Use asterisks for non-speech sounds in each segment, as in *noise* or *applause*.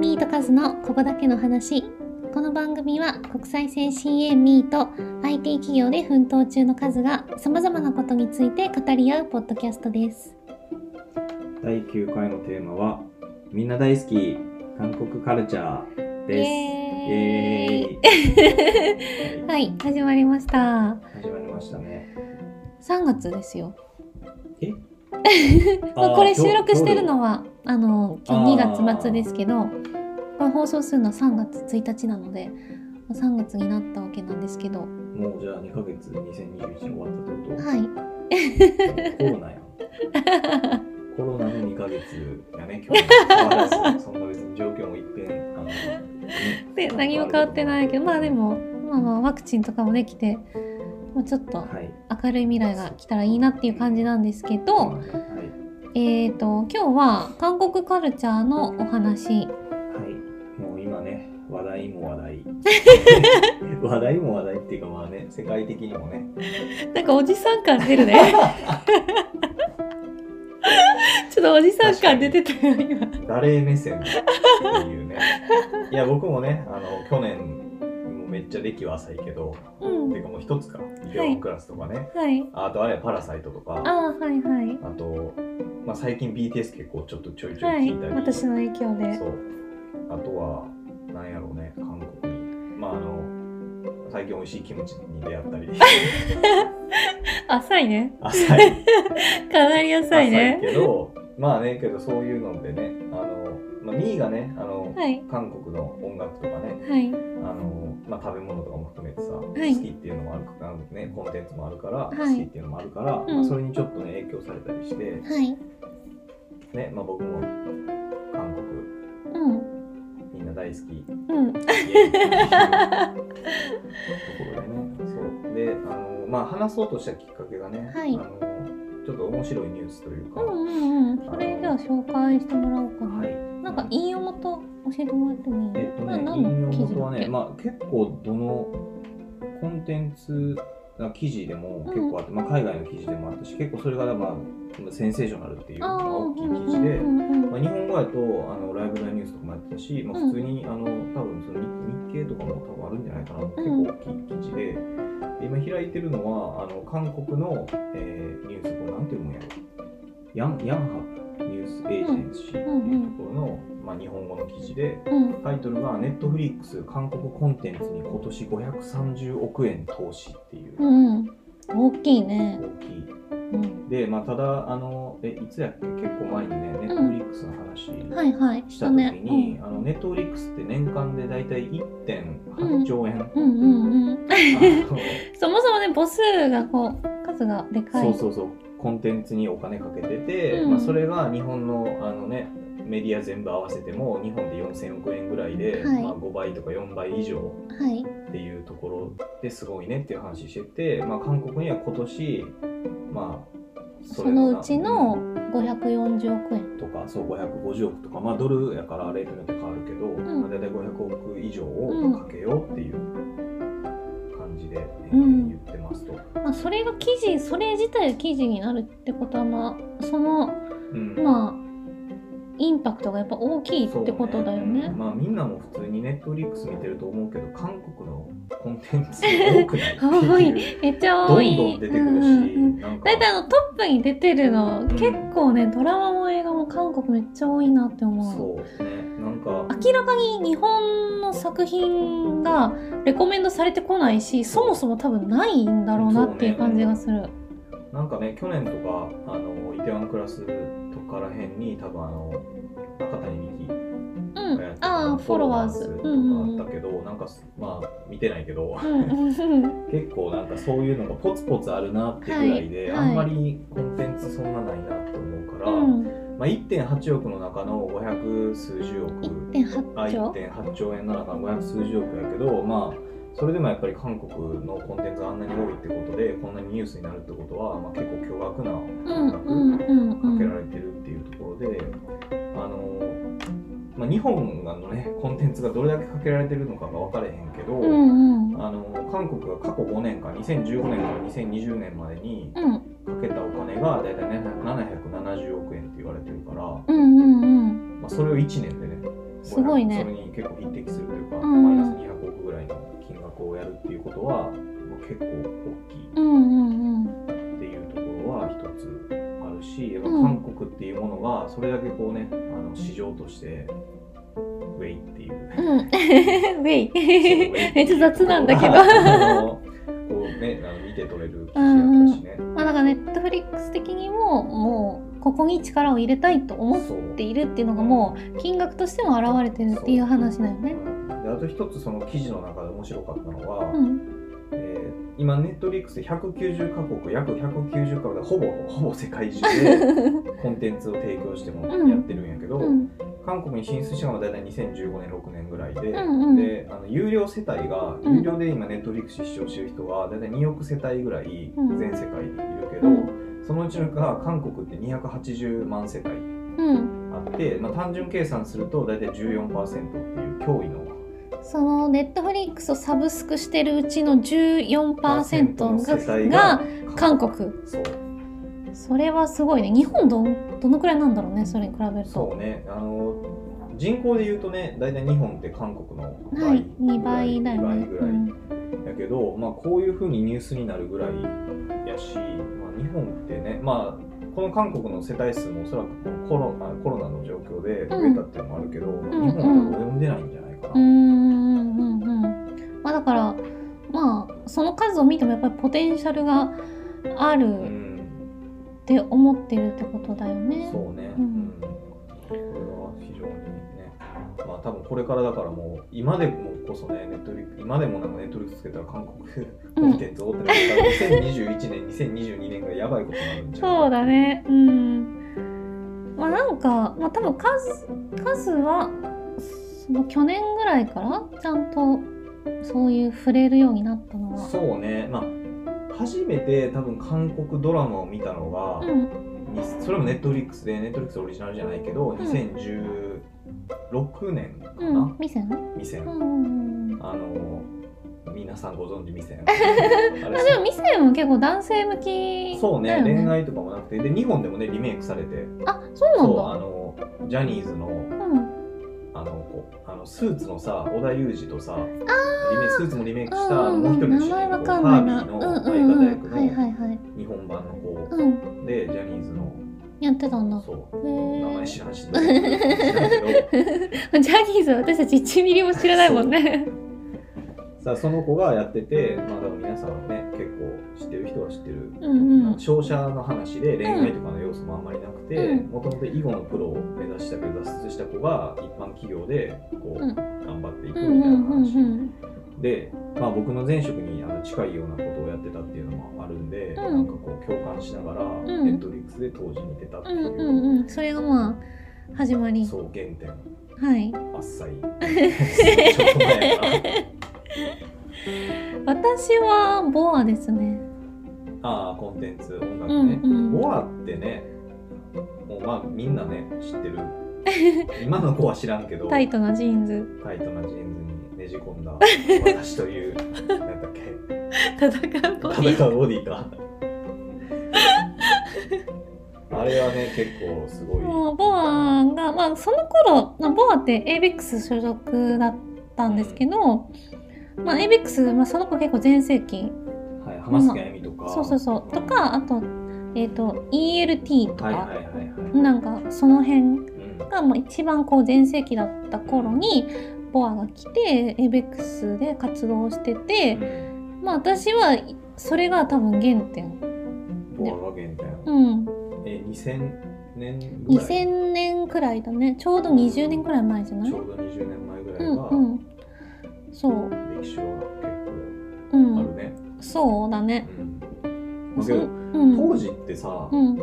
ミートカズのここだけの話。この番組は国際線 CA ミート IT 企業で奮闘中のカズが様々なことについて語り合うポッドキャストです。第9回のテーマはみんな大好き韓国カルチャーです。イエーイはい、始まりました。始まりましたね。3月ですよ。え？まあ、これ収録してるのははあの今日2月末ですけどこれ放送するのは3月1日なので3月になったわけなんですけどもうじゃあ2ヶ月2021終わったってこと、はいコロナやん。コロナの2ヶ月やね、今日そんな別に状況も一変あの、ねで何も変わってないけどまあでも、まあ、まあワクチンとかもできてもうちょっとはい。明るい未来が来たらいいなっていう感じなんですけど、はい。えー、と今日は韓国カルチャーのお話 *laughs* 話題。も話題っていうかまあね、世界的にもね、なんかおじさん感出るね。*laughs* ちょっとおじさん感出てたよ今。誰目線っていうね。いや、僕もね、あの、去年、もうめっちゃ歴は浅いけど、うん。ていうかもう一つか、イデオンクラスとかね、はい。あとあれパラサイトとか、ああはいはい。あと、まあ、最近 BTS 結構ちょっとちょいちょいはい聞いたり、私の影響で。そう。あとは、なんやろうね、韓国に。まあ、あの、最近美味しいキムチに出会ったり、*laughs* 浅いね。浅い。*laughs* かなり浅いね。けど、まあね、けどそういうのでね、あの、まあ、ミーがね、あの、はい。韓国の音楽とかね、はい。あの、まあ、食べ物とかも含めてさ、い。好きっていうのもあるから、ね、コンテンツもあるから、はい。好きっていうのもあるから、うん。まあ、それにちょっとね、影響されたりして、はい。ね、まあ、僕も大好き、うん。ところでね、そう。で、あの、まあ、話そうとしたきっかけがね、はい。あの、ちょっと面白いニュースというか、うんうんうん。それじゃあ紹介してもらおうかな、はい。なんか引用元教えてもらってもいい？えっとね、引用元はね、まあ、結構どのコンテンツ、あ記事でも結構あって、まあ、海外の記事でもあったし、結構それが、まあ、センセーショナルっていうのが大きい記事で、まあ、日本語やとあのライブライニュースとかもやってたし、まあ、うん普通に、あの多分その日日経とかも多分あるんじゃないかな、結構大きい記事で、今開いてるのはあの韓国の、えーニュース、これなんていうもんやろ、ヤンヤンハニュースエージェンシーっていうところの、まあ、日本語の記事で、うん。タイトルがネットフリックス韓国コンテンツに今年530億円投資っていう大きいね。大きい。うん。で、まあ、ただ、あの、え、いつやっけ？結構前にね、ネットフリックスの話、した時に、あのネットフリックスって年間でだいたい1.8兆円、うん。うんうん *laughs* そもそもね母数がこう数がでかい。のそうそうそう。コンテンツにお金かけてて、うん。まあ、それが日本のあの、ね、メディア全部合わせても日本で4000億円ぐらいで、はい。まあ、5倍とか4倍以上はい。っていうところですごいねっていう話してて、まあ、韓国には今年まあそれのうちのうん540億円。とかそう550億とか、まあ、ドルやからレートによって変わるけど、ん。まあ、大体500億以上うんをかけようっていう感じで、えーうん。言ってますと。まあそれが記事それ自体が記事になるってことはまあそのうん。まあインパクトがやっぱ大きいってことだよね。そうまあみんなも普通にネットフリックス見てると思うけど韓国のコンテンツ多くない。めっちゃどん多いどん出てくるし、うん。うん。うんなんか大体あのトップに出てるの、ん。結構ねドラマも映画も韓国めっちゃ多いなって思う。そうね。なんか。明らかに日本の作品がレコメンドされてこないしそもそも多分ないんだろうなっていう感じがする。なんかね去年とかあのイテワンクラスとからへんに多分あの中谷美紀うん。がやってたああフォロワーズとかうんうんあったけど、なんかまあ見てないけど、うんうんうん。*laughs* 結構なんかそういうのがポツポツあるなってぐらいで、はいはい。あんまりコンテンツそんなないなって思うから、うん。まあ、1.8億の中の500数十億。あ1.8兆1.8兆円の中の500数十億やけどまあそれでもやっぱり韓国のコンテンツがあんなに多いってことでこんなにニュースになるってことは、まあ、結構巨額なうん額うんうんうかけらんれてるで、あのまあ、日本のねコンテンツがどれだけかけられてるのかが分かれへんけど、うんうん。あの韓国が過去5年間2015年から2020年までにうん。かけたお金が大体ね770億円って言われてるから、うんうんうん。まあ、それを1年でねすごいね。それに結構匹敵するというか、うんマイナス200億ぐらいの金額をやるっていうことは、まあ結構大きいっていうところは一つあるし、やっぱうん。韓国っていうものがそれだけこうね、あの市場としてウェイっていう。うん。*laughs* ウェイ。めっちゃ雑なんだけど。こうね、あの見て取れる記事やったしね。まあだからネットフリックス的にももうここに力を入れたいと思っているっていうのがもう金額としても現れてるっていう話だよね。であと一つその記事の中で面白かったのは、うんえー今ネットフリックスで190カ国約190カ国でほぼほぼ世界中で *laughs* コンテンツを提供してもうん。やってるんやけど、うん。韓国に進出したのが大体2015年6年ぐらいで、うんうん。であの有料世帯がうん。有料で今ネットフリックス視聴してる人は大体2億世帯ぐらいうん。全世界にいるけど、うん。そのうちのが韓国って280万世帯うん、あって、まあ、単純計算すると大体14%っていう驚異のそのネットフリックスをサブスクしてるうちの14%の世帯がが韓国。それはすごいね。日本どどのくらいなんだろうねそれに比べると。そうね。あの人口で言うとね大体日本って韓国の倍、はい2倍だよ2倍ねぐらい。やけど、まあ、こういうふうにニュースになるぐらいやし、まあ、日本ってね、まあ、この韓国の世帯数もおそらくこのコロナコロナの状況で増えたっていうのもあるけど、ん。日本は多分及んでないんじゃない？うんうんうんうんうんまあだからまあその数を見てもやっぱりポテンシャルがあうるん。って思ってるってことだよね。そうね、ううん。んこれは非常にね、まあ多分これからだからもう、今でもこそね、ネットリ今でもなんかネットリックスつけたら韓国 *laughs* コンテンツを追ってないから、2021年、2022年ぐらいやばいことになるんじゃないそうだね。うん。まあなんか、まあ多分数、数は、その去年ぐらいからちゃんとそういう触れるようになったのは。そうね、まあ、初めて多分韓国ドラマを見たのが、うん。にそれもネットフリックスで、ネットフリックスオリジナルじゃな？いけど、ん？2016年かうんな、。ミセンミセン。あの、皆さんご存知ミセン。でもミセンも結構男性向きそうね。恋愛とかもなくて、で、日本でもね、リメイクされて、あ、そうなんそう、あだ。の、ジャニーズの、うん。あの、こうあのスーツのさ、織田裕二とさ、リメスーツもリメイクした、うんもう一人の主人公。ハービーのうん相うんうん。方役はいはのいはい。日本版の子うん。で、ジャニーズの、やってたんだ。そう、名前知らんし、*laughs* ジャニーズは私たち1ミリも知らないもんね。さあその子がやってて、まあ、多分皆さんね、結構知ってる人は知ってる、うんうん。商社の話で恋愛とかの要素もあんまりなくてうん、もともと囲碁のプロを目指したけど、脱出した子が一般企業でこう、うん。頑張っていくうんみたいなうんうん話。うん。で、まあ、僕の前職にあの近いようなことをやってたっていうのもあるんで、ん。なんかこう共感しながら、ん。ネットフリックスで当時見てたっていう、うんうんうん。それがまあ、始まり。そう原点。はい。あっさりちょっと前やな私はボアですね。ああコンテンツ音楽うんね、うん。ボアってねもうまあみんなね知ってる *laughs* 今の子は知らんけどタイトなジーンズ。タイトなジーンズにねじ込んだ *laughs* 私というなんだっけ戦うボディ。戦うボディか *laughs* あれはね結構すごいもう BoA が、まあその頃、まあ、ボアって ABEX 所属だったんですけど、まあ avex、まあその子結構全盛期。はい、浜崎あゆみとか、そうそうそう。とか、あと、えっ、と、ELT とか、はいはいはいはい、なんかその辺うんがもう一番こう全盛期だった頃に、ボアが来て、ABEX で活動してて、まあ私はそれが多分原点。ボアが原点、うん。え2000年ぐらい？2000年くらいだね。ちょうど20年くらい前じゃない？ちょうど20年前ぐらうんいが、うん。そう。歴史はう結構あん。るね、そうだね。うんまあけど。当時ってさ、うん。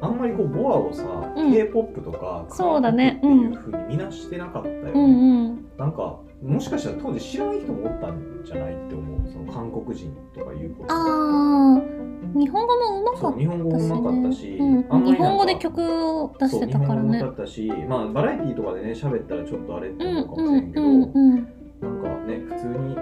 あんまりこうボアをさ、うん K-POP とかそうだねっていうふうに見なしてなかったよね、うんうん。なんかもしかしたら当時知らない人もおったんじゃないって思うその韓国人とかいうことああ、日本語もうまかっそう日本語たし、もうまかったねし、うん日本語で曲を出してたからね日本語。ったし、まあ、バラエティーとかでね喋ったらちょっとあれってうん思うかもしうんれんけど、うんうん。なんかね普通に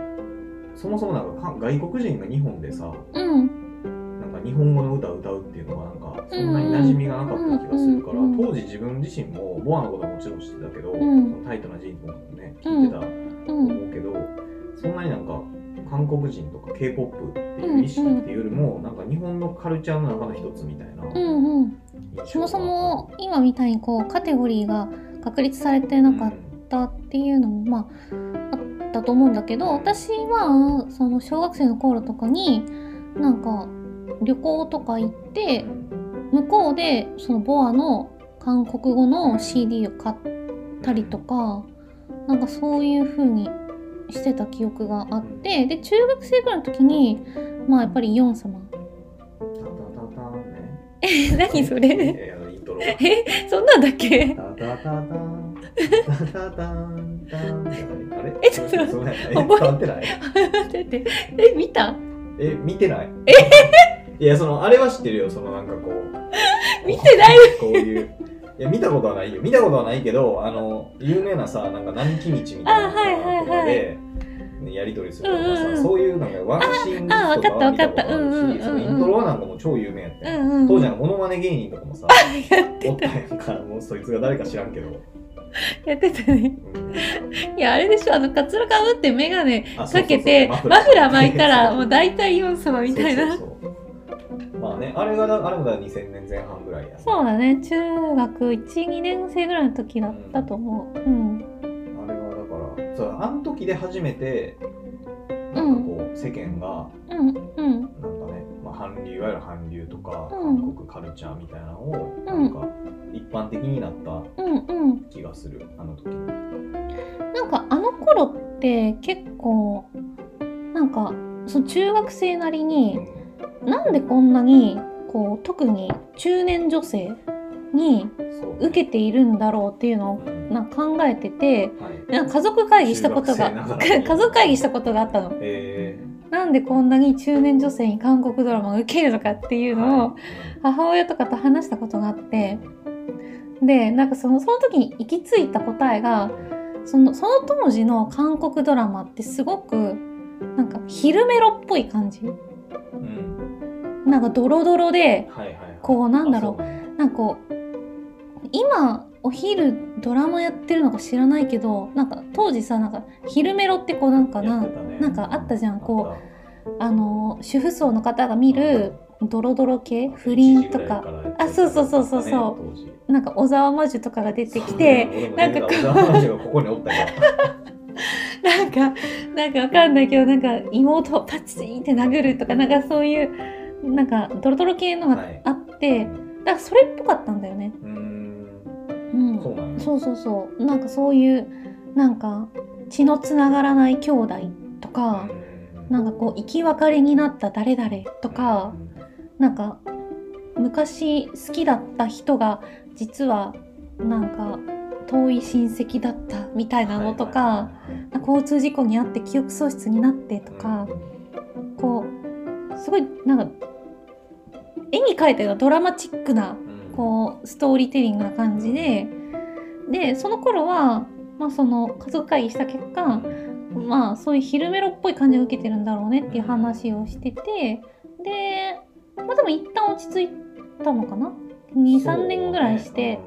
そもそもなんかか外国人が日本でさうん。なんかか日本語の歌を歌うっていうのがなんかそんなに馴染みがなかった気がするから、うんうん当時自分自身もボアのことはもちろん知ってたけど、ん。そのタイトなジーンズとかもね聞いてたとうん思うけど、そんなになんか韓国人とか k p o p っていう意識っていうよりも、なんか日本のカルチャーの中の一つみたいなうんうん。そもそも今みたいにこうカテゴリーが確立されてなかったっていうのもまああったと思うんだけど私はその小学生の頃とかになんか旅行とか行って向こうでそのボアの韓国語の CD を買ったりとかなんかそういう風にしてた記憶があってで中学生ぐらいの時にまあやっぱりヨン様。え何それ？えそんなんだっけ？あれ？えちょっと覚えてない？え *laughs* 見た？え見てない？いやそのあれは知ってるよ。そのなんかこう。*laughs* 見てない。こういう。いや見たことはないよ。見たことはないけどあの有名なさなんか並木道みたいなとかで、ね、やり取りするとかさ、そういうなんかワンシーンとかは見たことあわかったわかった。うんうんうんうん。るしそのイントロはなんかもう超有名やったよ、うんうん当時なんかモノマネ芸人とかもさ *laughs* やっておったやんか。もうそいつが誰か知らんけど、*laughs* やってたね。うんいやあれでしょあのカツラかぶって眼鏡かけてマフラー。巻いたら *laughs* もう大体ヨン様みたいな。そうそうそう。まあねあれがだあれもだ2000年前半ぐらいや、ね、そうだね。中学12年生ぐらいの時だったと思う。うん。あれはだからそうあの時で初めてなんかこう、世間がうんうん。なんかね、まあ、韓流いわゆる韓流とか、うん。韓国カルチャーみたいなのを、うん。なんか一般的になったうんうん。気がするあの時。なんかあの頃って結構なんかその中学生なりになんでこんなにこう特に中年女性にそう受けているんだろうっていうのをうん。なんか考えててはい。なんか家族会議したことが中学生ながらに *laughs* 家族会議したことがあったの。えなんでこんなに中年女性に韓国ドラマが受けるのかっていうーのをはい。母親とかと話したことがあってでなんかそのその時に行き着いた答えがそのその当時の韓国ドラマってすごくなんか昼メロっぽい感じ。うん。なんかドロドロではいはいはい。こうなんだろう。あそなんかこう今お昼ドラマやってるのか知らないけどなんか当時さなんか昼メロってこうなんかなね。なんかあったじゃん。こうあの主婦層の方が見るドロドロ系不倫とか。あそうそうそうそうそう。なんか小沢魔女とかが出てきてなんかこ *laughs* なんかなんかわかんないけどなんか妹をパチンって殴るとかなんかそういうなんかドロドロ系のがはい。あって、だからそれっぽかったんだよね。うん、そうそうそう。なんかそういうなんか血のつながらない兄弟とか、なんかこう生き別れになった誰々とか、なんか昔好きだった人が実はなんか遠い親戚だったみたいなのとか、交通事故に遭って記憶喪失になってとか、こうすごいなんか絵に描いたようなドラマチックなこうストーリーテリングな感じででその頃は、まあ、その家族会議した結果、まあそういう昼メロっぽい感じを受けてるんだろうねっていう話をしててでまあでも一旦落ち着いたのかな？23年ぐらいして、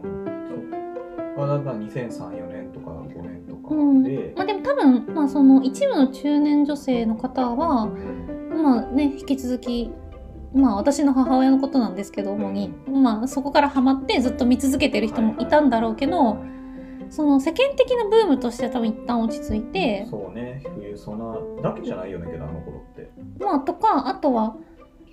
あだから2003-4年とか5年とかうん。で、まあでも多分、まあ、その一部の中年女性の方はまあね引き続きまあ私の母親のことなんですけど主に、まあそこからハマってずっと見続けてる人もいたんだろうけど、その世間的なブームとしては多分一旦落ち着いて、そうね。冬ソナだけじゃないよねけどあの頃って。まあとかあとは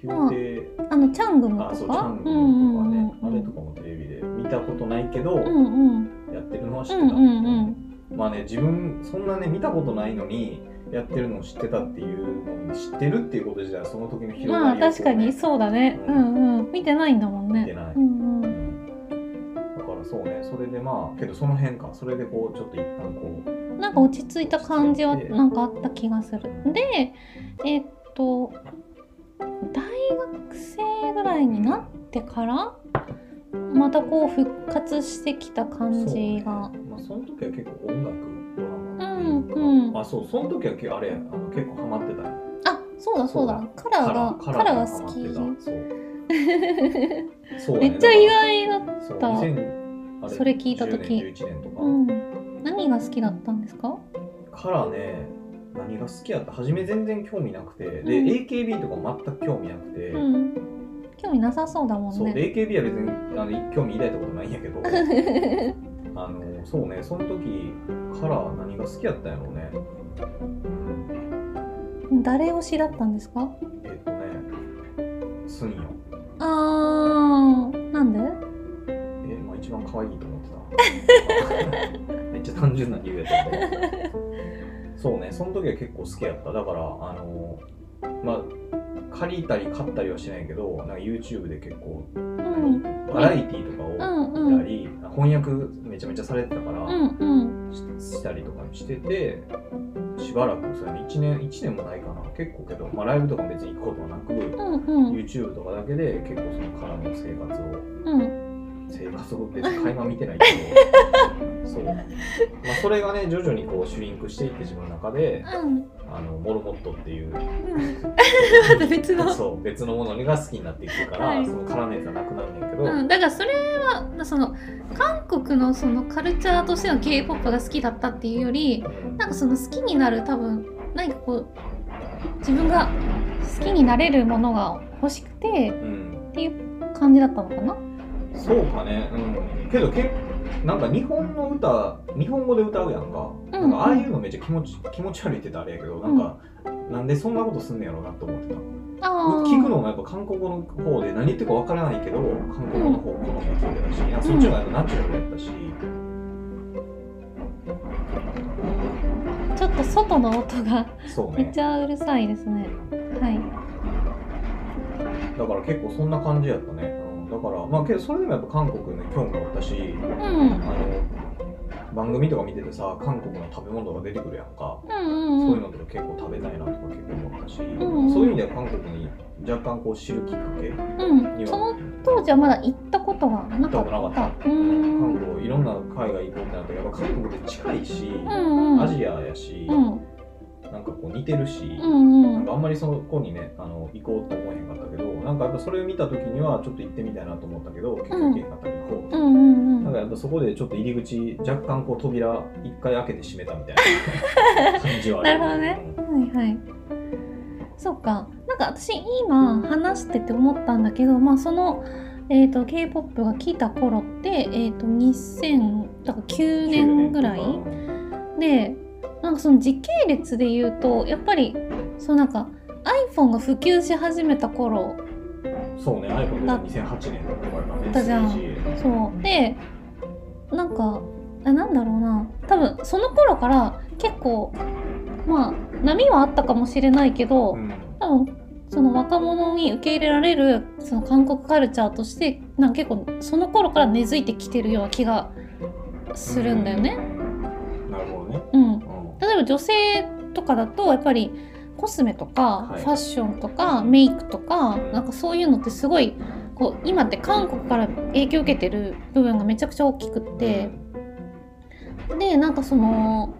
宮廷あのチャングムとあそうチかャングルとかね、うんうんうんあれとかもテレビで。見たことないけど、うんうん。やってるのは知ってた、うんうんうん。まあね自分そんなね見たことないのにやってるのを知ってたっていうのを知ってるっていうこと自体はその時の広がりをまあ確かにこそうだね。ううんうん。見てないんだもんね。見てない。うんうん。だからそうね。それでまあけどその辺か。それでこうちょっと一旦こう。なんか落ち着いた感じはなんかあった気がする。でえっと大学生ぐらいになってからまたこう復活してきた感じが。まあその時は結構音楽ドラマっていうか。うんうん。あそう。その時はけあれあの結構ハマってたよあそうだそうだ。カラーがカラーが好き。*laughs* めっちゃ意外だった。2000あそれ聞いた時。10年11年とか、うん。何が好きだったんですか？カラーね何が好きやった？初め全然興味なくて。で、うん AKB とか全く興味なくて、うん。興味なさそうだもんそうねで AKB は別にあの興味抱いたことないんやけど。*laughs* あのそうねその時カラー何が好きやったんやろうね。誰推しだったんですか？えっ、とねスンヨあーなんで？可愛いと思ってた。*laughs* めっちゃ単純な理由やったけどそうねその時は結構好きやった。だからあのまあ借りたり買ったりはしないけどなんか YouTube で結構うん。バラエティーとかうんうん。を見たり、翻訳めちゃめちゃされてたから、うんうん。ししたりとかしててしばらくそれね1年1年もないかな。結構けど、まあ、ライブとかも別に行くことはなく、うんうん。YouTube とかだけで結構そのからの生活をうん生活を別に垣間見てないけど。*laughs* そう、まあ、それがね徐々にこうシュリンクしていって自分の中でうん。あのモルモットっていう。*laughs* また別の。*laughs* そう別のものが好きになっていくから、はい。その絡めがなくなるんだけど、うん、だからそれはその韓国のそのカルチャーとしての k p o p が好きだったっていうよりなんかその好きになる多分何かこう自分が好きになれるものが欲しくてうん。っていう感じだったのかな？そうかね、うん、けどけなんか日本の歌日本語で歌うやんか,、うん。なんかああいうのめっちゃ気持ち気持ち悪いって言ったらあれやけどなんか、なんでそんなことすんねやろうなと思ってた聞くのもやっぱ韓国語の方で何言ってるかわからないけど韓国語の方好みで聞いてたし、なんかそっちの方がナチュラルやったし、ちょっと外の音がめっちゃうるさいですね。はい。だから結構そんな感じやったね、うん、だからまあけどそれでもやっぱ韓国に興味があったしうん。あの番組とか見ててさ韓国の食べ物が出てくるやんか、うんうんそういうのとか結構食べたいなとか結構思ったし、んそういう意味では韓国に若干こう知るきっかけうんにはその当時はまだ行ったことがなか行ったなかっった韓国いろんな海外行こうってなったけどやっぱ韓国って近いし、うんうん。アジアやし、うんなんかこう似てるし、うんうん。なんかあんまりその子にねあの行こうと思えへんかったけどなんかやっぱそれを見た時にはちょっと行ってみたいなと思ったけど結局行けへんかったけど、うんうんうん。なんかやっぱそこでちょっと入り口若干こう扉一回開けて閉めたみたいな感じはある *laughs* なるほどね。はいはい。そうか。なんか私今話してて思ったんだけど、まあその、えー、と K-POP が来た頃って、えー、と2000だから9年ぐらいでなんかその時系列で言うとやっぱりそうなんか iPhone が普及し始めた頃そうね iPhone で2008年とかからねだじゃん。3G そう。でなんかあなんだろうな。多分その頃から結構まあ波はあったかもしれないけど、うん。多分その若者に受け入れられるその韓国カルチャーとしてなんか結構その頃から根付いてきてるような気がするんだよね。なるほどね、うん、うん例えば女性とかだとやっぱりコスメとかはい。ファッションとかメイクとかなんかそういうのってすごいこう今って韓国から影響を受けてる部分がめちゃくちゃ大きくってでなんかその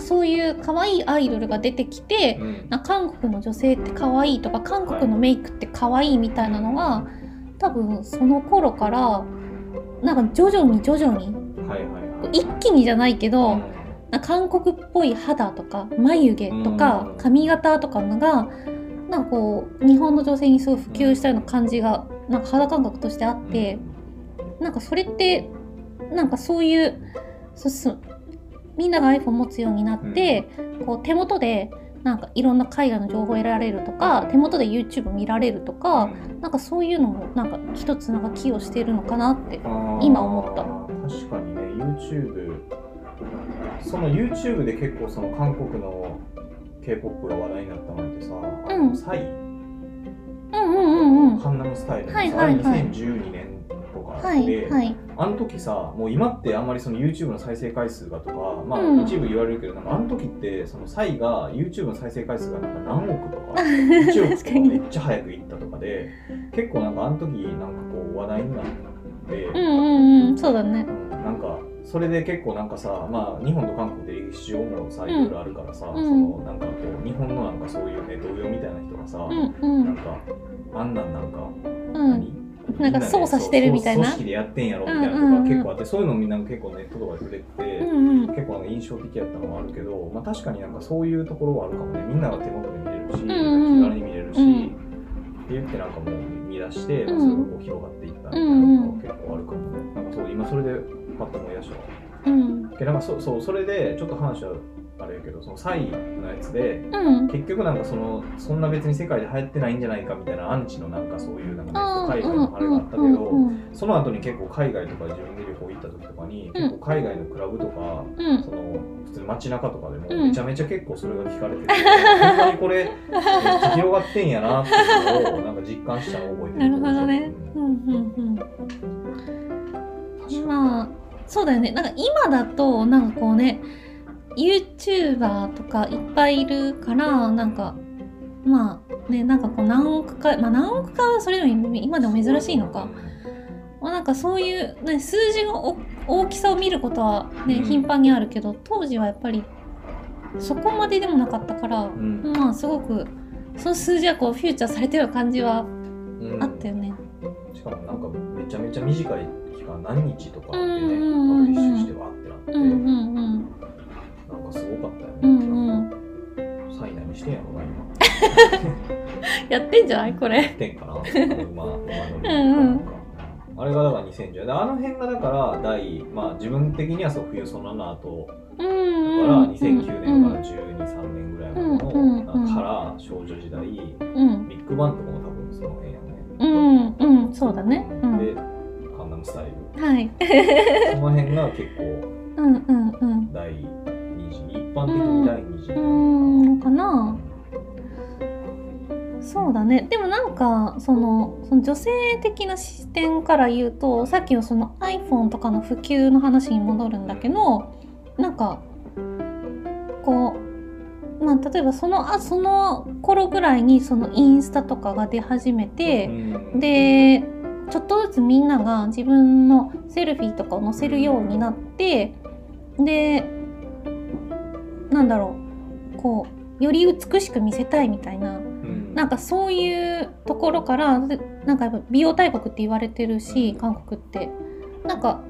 そういう可愛いアイドルが出てきてな韓国の女性って可愛いとか韓国のメイクって可愛いみたいなのが多分その頃からなんか徐々に徐々に一気にじゃないけど、韓国っぽい肌とか眉毛とかうん。髪型とかのがなんかこう日本の女性にすごい普及したような感じがなんか肌感覚としてあって、なんかそれってなんかそういうみんなが iPhone 持つようになって、こう手元でなんかいろんな海外の情報を得られるとか手元で YouTube 見られるとか、なんかそういうのもなんか一つなんか寄与しているのかなって。今思った。確かにね YouTube その YouTube で結構その韓国の K-POP が話題になったのってさ、あのうんサイうんうんうんうん。カンナムスタイルのさ、はいはいはい2012年とかはで、いはい。あの時さもう今ってあんまりその YouTube の再生回数がとかまあうん一部言われるけど、なんかあの時ってそのサイが YouTube の再生回数がなんか何億とか *laughs* 1億とかめっちゃ早くいったとかで結構なんかあの時なんかこう話題になって、うんうんうん。そうだね。うんなんかそれで結構なんかさ、まあ、日本と韓国って歴史上もさいろいろあるからさ、うん。そのなんかこう日本のなんかそういうね同僚みたいな人がさ、うんうん。なんかあんなんなんか、うん。何？なんか操作してるみたいな。組織でやってんやろみたいなとか結構あって、そういうのみんな結構ネットとかで触れて結構印象的やったのもあるけど、まあ、確かになんかそういうところはあるかもね。みんなが手元で見れるし、気軽に見れるし、うん。って言ってなんかもう見出して、まあ、うんそれがこう広がっていったみたいなのそれでパッと思い出したわ。うん。でなんかそそうそれでちょっと話はあれやけどそのサイのやつでうん。結局なんかそのそんな別に世界で流行ってないんじゃないかみたいなアンチのなんかそういうなんかネット海外のあれがあったけど、うんうん。その後に結構海外とか自分で旅行行った時とかに、結構海外のクラブとかうん。その普通に街中とかでもうん。めちゃめちゃ結構それが聞かれてて、ほんまにこれめっちゃ広がってんやなっていうのをなんか実感したのを覚えてる *laughs* なるほどね。ううんんうんうんまあそうだよね。なんか今だとなんかこうね YouTuber とかいっぱいいるからなんかまあねなんかこう何億かまあ何億かはそれより今でも珍しいのか、まあ、なんかそういう、ね、数字のお大きさを見ることはねうん。頻繁にあるけど当時はやっぱりそこまででもなかったから、うん。まあすごくその数字はこうフューチャーされてる感じはうん。あったよね。しかもなんかめちゃめちゃ短い何日とかでねパブリッシュしてわってなって、うんうんうんなんかすごかったよね、うんうんサイナにしてんやろな *laughs* やってんじゃないこ今れ。ってんかな馬馬乗りうんうんあれがだから2010であの辺がだから第まあ自分的にはそう冬その後うんだうんからうん2009年から12、3年ぐらいまでの、うんうんうんから少女時代うんビッグバンとかも多分その辺やね、うんうんそうだね。うんでカンナムスタイルはい。その辺が結構うんうんうん。第2次一般的に第2次、うーんかなそうだねでもなんかそのその女性的な視点から言うとさっきのその iPhone とかの普及の話に戻るんだけどなんかこうまあ例えばそのあその頃ぐらいにそのインスタとかが出始めて、うんでちょっとずつみんなが自分のセルフィーとかを載せるようになってでなんだろうこうより美しく見せたいみたいな。うん。なんかそういうところからでなんかやっぱ美容大国って言われてるし韓国って。なんか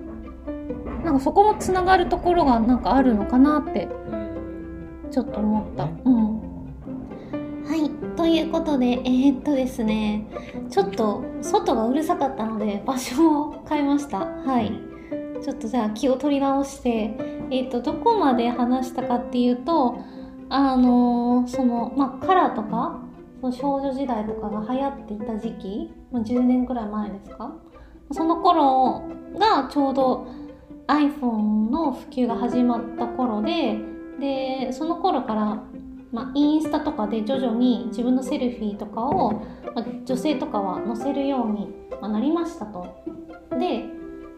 なんかそこもつながるところがなんかあるのかなってうん。ちょっと思った。うん。はい、ということで、えーっとですね、ちょっと外がうるさかったので場所を変えました。はい。ちょっとじゃあ気を取り直して、えーっと、どこまで話したかっていうと、あのーその、まあ、カラーとか、その少女時代とかが流行っていた時期、まあ、10年くらい前ですか？その頃がちょうど iPhone の普及が始まった頃で、で、その頃からまあ、インスタとかで徐々に自分のセルフィーとかを、まあ、女性とかは載せるようにまあなりましたと。で、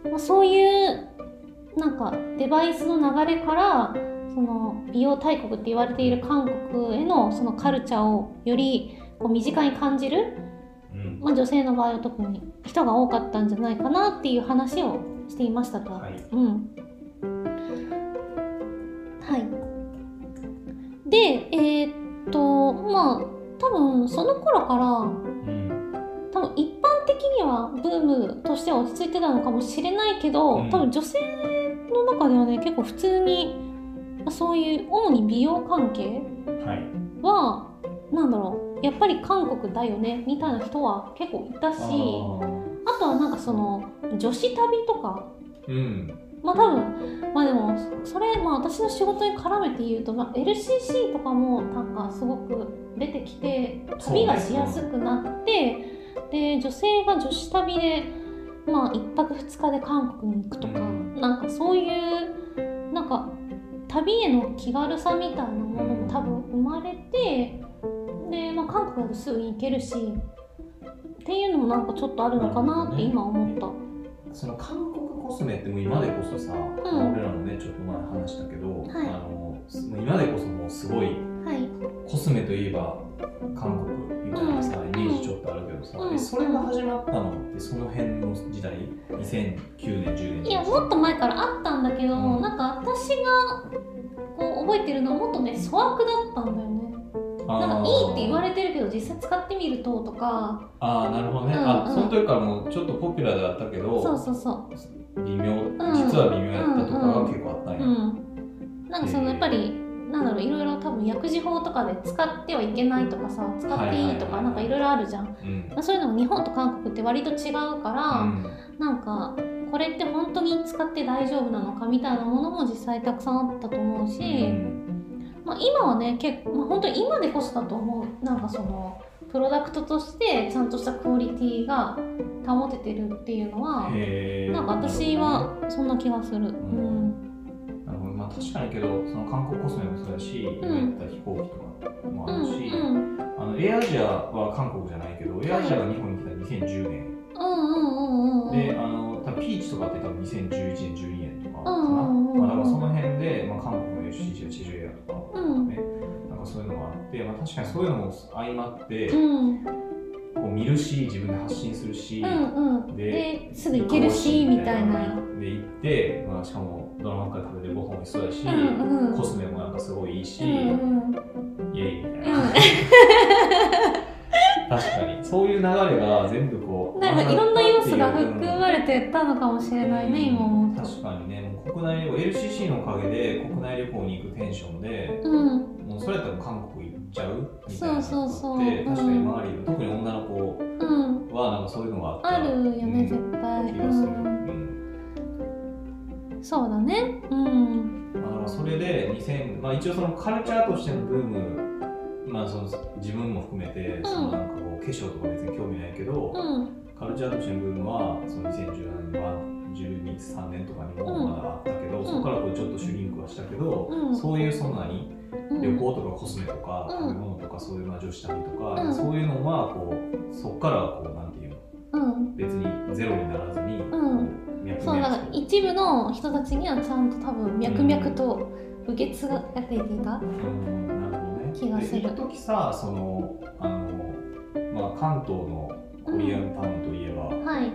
まあ、そういうなんかデバイスの流れからその美容大国って言われている韓国へのそのカルチャーをよりこう身近に感じる、うんまあ、女性の場合は特に人が多かったんじゃないかなっていう話をしていましたと。はいうん。で、えーっと、まあ、多分その頃から、うん多分一般的にはブームとしては落ち着いてたのかもしれないけど、うん。多分女性の中ではね、結構普通に、まあそういう主に美容関係はい。は、なんだろう、やっぱり韓国だよね、みたいな人は結構いたし、あとはなんかその、女子旅とか、うんまあ多分まあでもそれまあ私の仕事に絡めて言うと、まあ、LCC とかもなんかすごく出てきて旅がしやすくなって、で女性が女子旅でまあ1泊2日で韓国に行くとか、うんなんかそういうなんか旅への気軽さみたいなものも多分生まれてで、まあ、韓国だとすぐ行けるしっていうのもなんかちょっとあるのかなって今思った。その韓国コスメってもう今でこそさ、ん。俺らもねちょっと前話したけど、はい。あの今でこそもうすごいはい。コスメといえば韓国みたいなさ、うん。イメージちょっとあるけどさ、うん。えそれが始まったのってその辺の時代？2009年10年？いやもっと前からあったんだけど、うん。なんか私がこう覚えてるのはもっとね粗悪だったんだよねなんかいいって言われてるけど実際使ってみるととか。ああなるほどね、うんうん。あその時からもうちょっとポピュラーだったけどそうそうそう。微妙実は微妙やったとかが結構あったんや、うんなんかそのやっぱりなんだろういろいろ多分薬事法とかで使ってはいけないとかさ使っていいとかはいはいはいなんかいろいろあるじゃん、うん。まあ、そういうのも日本と韓国って割と違うから、うん。なんかこれって本当に使って大丈夫なのかみたいなものも実際たくさんあったと思うし、まあ、今はね結構、まあ、本当に今でこそだと思う。なんかそのプロダクトとしてちゃんとしたクオリティが保ててるっていうのはなんか私はそんな気がする。うん。なるほど。まあ確かにけどその韓国コスメもそうだし、今言った飛行機とかもうんあるし、うんあのエアアジアは韓国じゃないけどエアアジアが日本に来た2010年、うん。うんうんうんであの多分ピーチとかって多分2011年12年とかかな、まあ、だからその辺で、まあ、韓国の FCC やチジュエアとか、うん。ねなんかそういうのがあって、まあ、確かにそういうのも相まって、うん。こう見るし自分で発信するし、うんうん。でですぐ行けるしみたいな。で行って、まあ、しかもドラマから食べてるご飯もそうだし、うんうんコスメもなんかすごいいいし、うんうん。イエイみたいうん。な、確かに。そういう流れが全部こうなんかいろんな要素が含まれてたのかもしれないね、今思うと。確かにね国内旅行 LCC のおかげで国内旅行に行くテンションでうん、もうそれやったら韓国行っちゃうみたいなそうそうそう。確かにうん周りの特に女の子うん、はなんかそういうのがあったあるよね、うん絶対。気がする、ううん。ん、そうだね。うん、だからそれで2000、まあ、一応そのカルチャーとしてのブームまあその自分も含めてそのなんかこう化粧とか別に興味ないけど、うん、カルチャーとしてのブームはその2017年は12、3年とかにもまだあったけど、ん。そこからこうちょっとシュリンクはしたけど、うん。そういうそんなにうん、旅行とかコスメとかうん食べ物とかそういうまあ女子旅とか、うん。そういうのはこうそこからこうなんていうの？うん、別にゼロにならずに、そう、だか一部の人たちにはちゃんと多分脈々と受け継がれていた。うんなるほどね。気がする。で一時さそのあの、まあ、関東のコリアンタウンといえば、はい、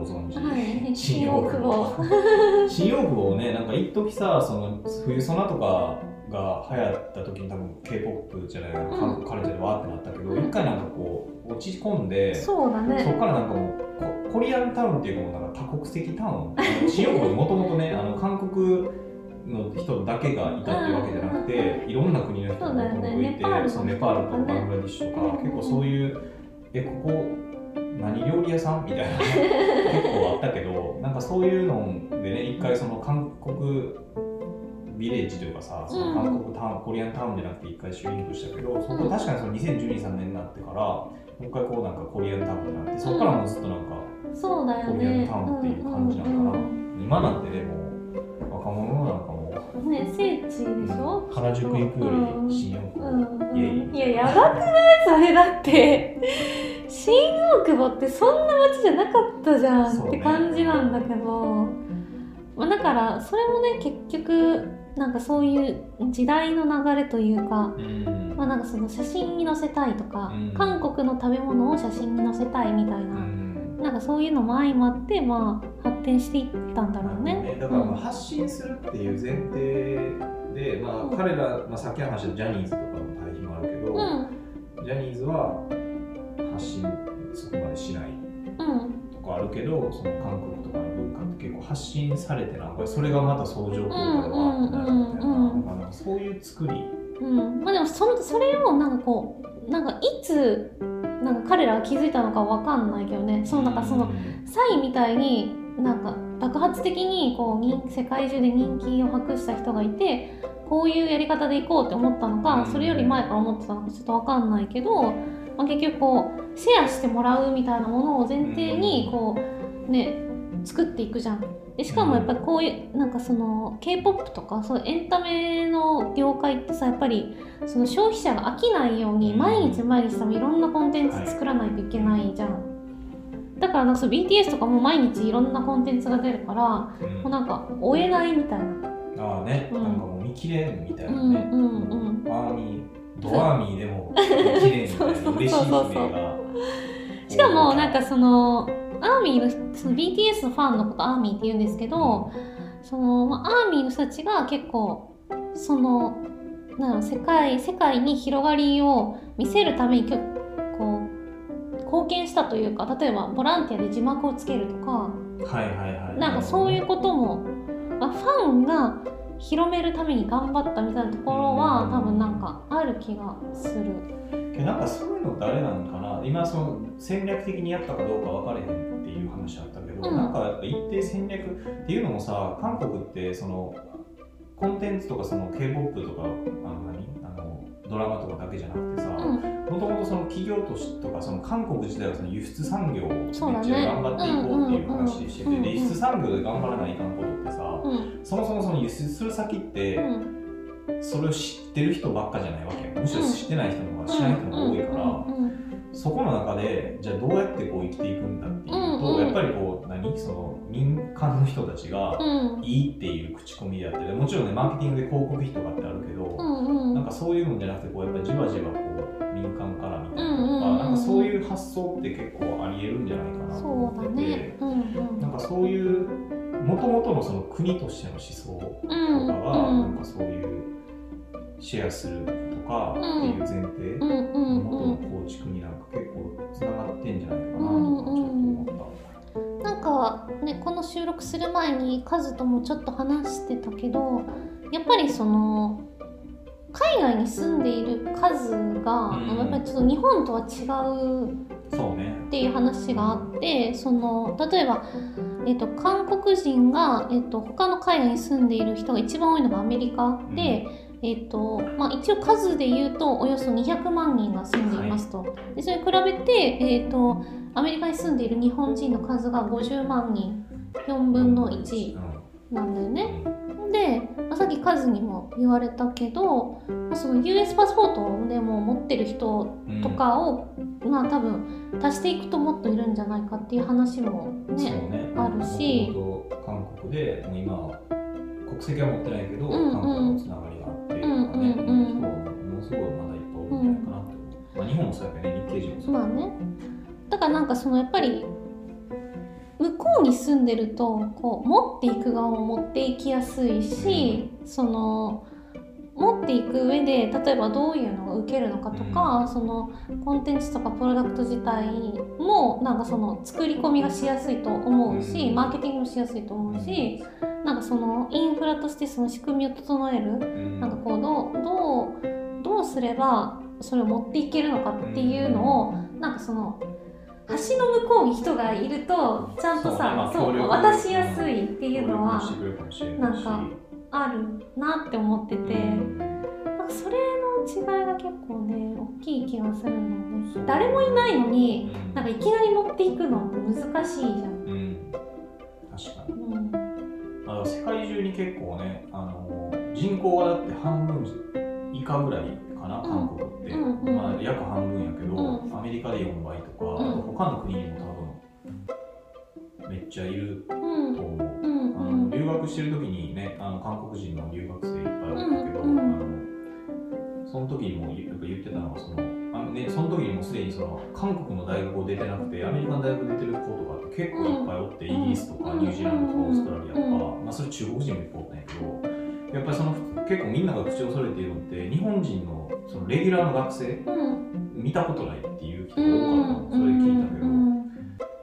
ご存知、はい、新大久保新大久保をねなんか一時さその冬ソナとかが流行った時に多分 k p o p じゃないん韓国カルチャーでわーってなったけど、うん。一回なんかこう落ち込んでそうだそね。こからなんかもうココリアンタウンっていうかもうなんか多国籍タウン。新大久保にもともとねあの韓国の人だけがいたっていうわけじゃなくて、いろんな国の人がいてね。ネパールそうネパールとかバングラディッシュとか、うん。結構そういうえここ何料理屋さん？みたいな。結構あったけどなんかそういうのでね一回その韓国ビレッジというかさその韓国タウン、コリアンタウンじゃなくて一回シュリンクしたけどそこうん確かにその2012、3年になってからもう一回こうなんかコリアンタウンになってそこからもうずっとなんかそうだよコリアンね。タウンっていう感じなのかな、うんうん今なんてねもう若者なんかもね、聖地でしょ？原宿行くより新大久保、うん。イエイ。いややばくない？それだって新大久保ってそんな街じゃなかったじゃんって感じなんだけど、まあ、だからそれもね結局なんかそういう時代の流れというか、うん。まあ、なんかその写真に載せたいとか、うん。韓国の食べ物を写真に載せたいみたいな、うん。なんかそういうのも相まって、まあ、発展していったんだろうね。だからまあ発信するっていう前提で、まあ、彼ら、まあ、さっきの話のジャニーズとかの対比もあるけど、うん。ジャニーズは発信そこまでしないうん。とかあるけどその韓国とかの文化って結構発信されてなんかそれがまた相乗効果でわーってなるみたいな,、そういう作り。うん、まあでもそのそれをなんかこうなんかいつなんか彼らが気づいたのかわかんないけどね。そのなんかそのサイみたいになんか爆発的にこう人世界中で人気を博した人がいてこういうやり方でいこうって思ったのか、うん。それより前から思ってたのかちょっとわかんないけど、まあ、結局こうシェアしてもらうみたいなものを前提にこうね作っていくじゃん。でしかもやっぱりこういうなんかその k p o p とかそうエンタメの業界ってさやっぱりその消費者が飽きないようにうん。毎日毎日多分いろんなコンテンツ作らないといけないじゃん。だからなんかそう BTS とかも毎日いろんなコンテンツが出るからもうん。うなんか追えないみたいな。ああね、うん。なんかもう見切れんみたいなうんね、うんうん。アーミードアーミーでも見切れんみたいなそう嬉しいしかもなんかそのアーミーのその BTS のファンのことアーミーって言うんですけど、そのまあアーミーの人たちが結構そのなん世界世界に広がりを見せるためにきょこう貢献したというか例えばボランティアで字幕をつけるとかはいはいはい。なんかそういうことも、まあ、ファンが広めるために頑張ったみたいなところはうん。多分なんかある気がする。けどなんかそういうの誰なんかな？今その戦略的にやったかどうか分かれへんっていう話あったけど、うん。なんかやっぱ一定戦略っていうのもさ韓国ってそのコンテンツとかその K-POP とかあの何ドラマとかだけじゃなくてさうん。もともとその企業としとかその韓国自体はその輸出産業をめっちゃ頑張っていこうっていう話でしてて、輸出産業で頑張らないかんことってさ、うんそもそもその輸出する先って、うん。それを知ってる人ばっかじゃないわけよ。むしろ知ってない人の方が知らない人が多いから、うんそこの中でじゃあどうやってこう生きていくんだっていうと、うんうん。やっぱりこう何その民間の人たちがうん。いいっていう口コミであってもちろんねマーケティングで広告費とかってあるけど、うんうん。なんかそういうのじゃなくてこうやっぱじわじわこう民間からみたいなとか、うんうんなんかそういう発想って結構ありえるんじゃないかなと思ってて、だね。うんうん。なんかそういうもともとのその国としての思想とかうんが、うん。なんかそういうシェアするとかっていう前提、うんうん元の構築になんか結構つながってんじゃないかなとかちょっと思った。なんかねこの収録する前にカズともちょっと話してたけどやっぱりその海外に住んでいる数が、うんやっぱりちょっと日本とは違う。っていう話があってその例えば、えっと韓国人が、えっと他の海外に住んでいる人が一番多いのがアメリカで、えっとまあ、一応数で言うとおよそ200万人が住んでいますと。でそれに比べて、えっとアメリカに住んでいる日本人の数が50万人4分の1なんだよね。で、まあ、さっき数にも言われたけど、まあ、その US パスポートを、ね、もう持ってる人うんとかを、まあ多分足していくともっといるんじゃないかっていう話もね。ねあるし韓国でもう今は国籍は持ってないけど、うんうん韓国のつながりってとかね、うんうんうん。人もものすごいまだいっぱい多いんじゃないかなって。思う、まあ、日本もそうやけどね日系人もそうまあね。だからなんかそのやっぱり向こうに住んでるとこう持っていく側も持っていきやすいし、その持っていく上で例えばどういうのが受けるのかとか、そのコンテンツとかプロダクト自体もなんかその作り込みがしやすいと思うし、うん。マーケティングもしやすいと思うし、なんかそのインフラとしてその仕組みを整えるうん。なんかこうどうどうどうすればそれを持っていけるのかっていうのを、なんかその橋の向こうに人がいるとちゃんとさそう,、ね。渡しやすいっていうのはなんかあるなって思ってて、うんなんかそれの違いが結構ね大きい気がするんだよね誰もいないのにうんなんかいきなり持っていくのって難しいじゃん。うん。確かに。うん。世界中に結構ねあの人口がだって半分以下ぐらいかな、韓国って、うんうん。まあ、約半分やけど、うん。アメリカで4倍とか、他の国にも多分めっちゃいるうんと思う、うん。あうんの留学してる時にねあの韓国人の留学生いっぱいおったけど、うんうん。あのその時にもやっぱ言ってたのはそのあの、ね、その時にもすでにその韓国の大学を出てなくてアメリカの大学出てる子とか結構いっぱいおって、イギリスとかうん。ニュージーランドとかオーストラリアとか、うん。まあ、それ中国人もいっぱいおったんやけどやっぱりその結構みんなが口を揃えているのって日本人のそのレギュラーの学生うん。見たことないっていう人うが多かったの、それ聞いたけど、ん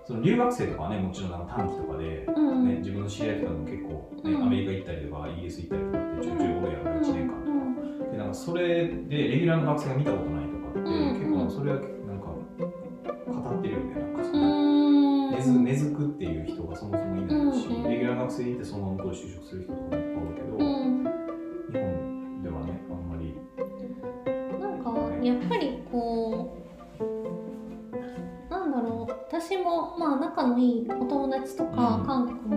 その留学生とかはねもちろんなんか短期とかでうんね、自分の知り合いとかでも結構、ねうんアメリカ行ったりとかイギリス行ったりとかってちょいちょいやんか1年間とか、うんでなんかそれでレギュラーの学生が見たことないとかって、うん結構それはなんか語ってるよねなんかその、うん。根付根付くっていう人がそもそもいないし、うんレギュラーの学生でいてそのまま向こうで就職する人とかもいっぱいおるけど、うん。日本ではねあんまり。なんかやっぱりこう私もまあ仲のいいお友達とかうん。韓国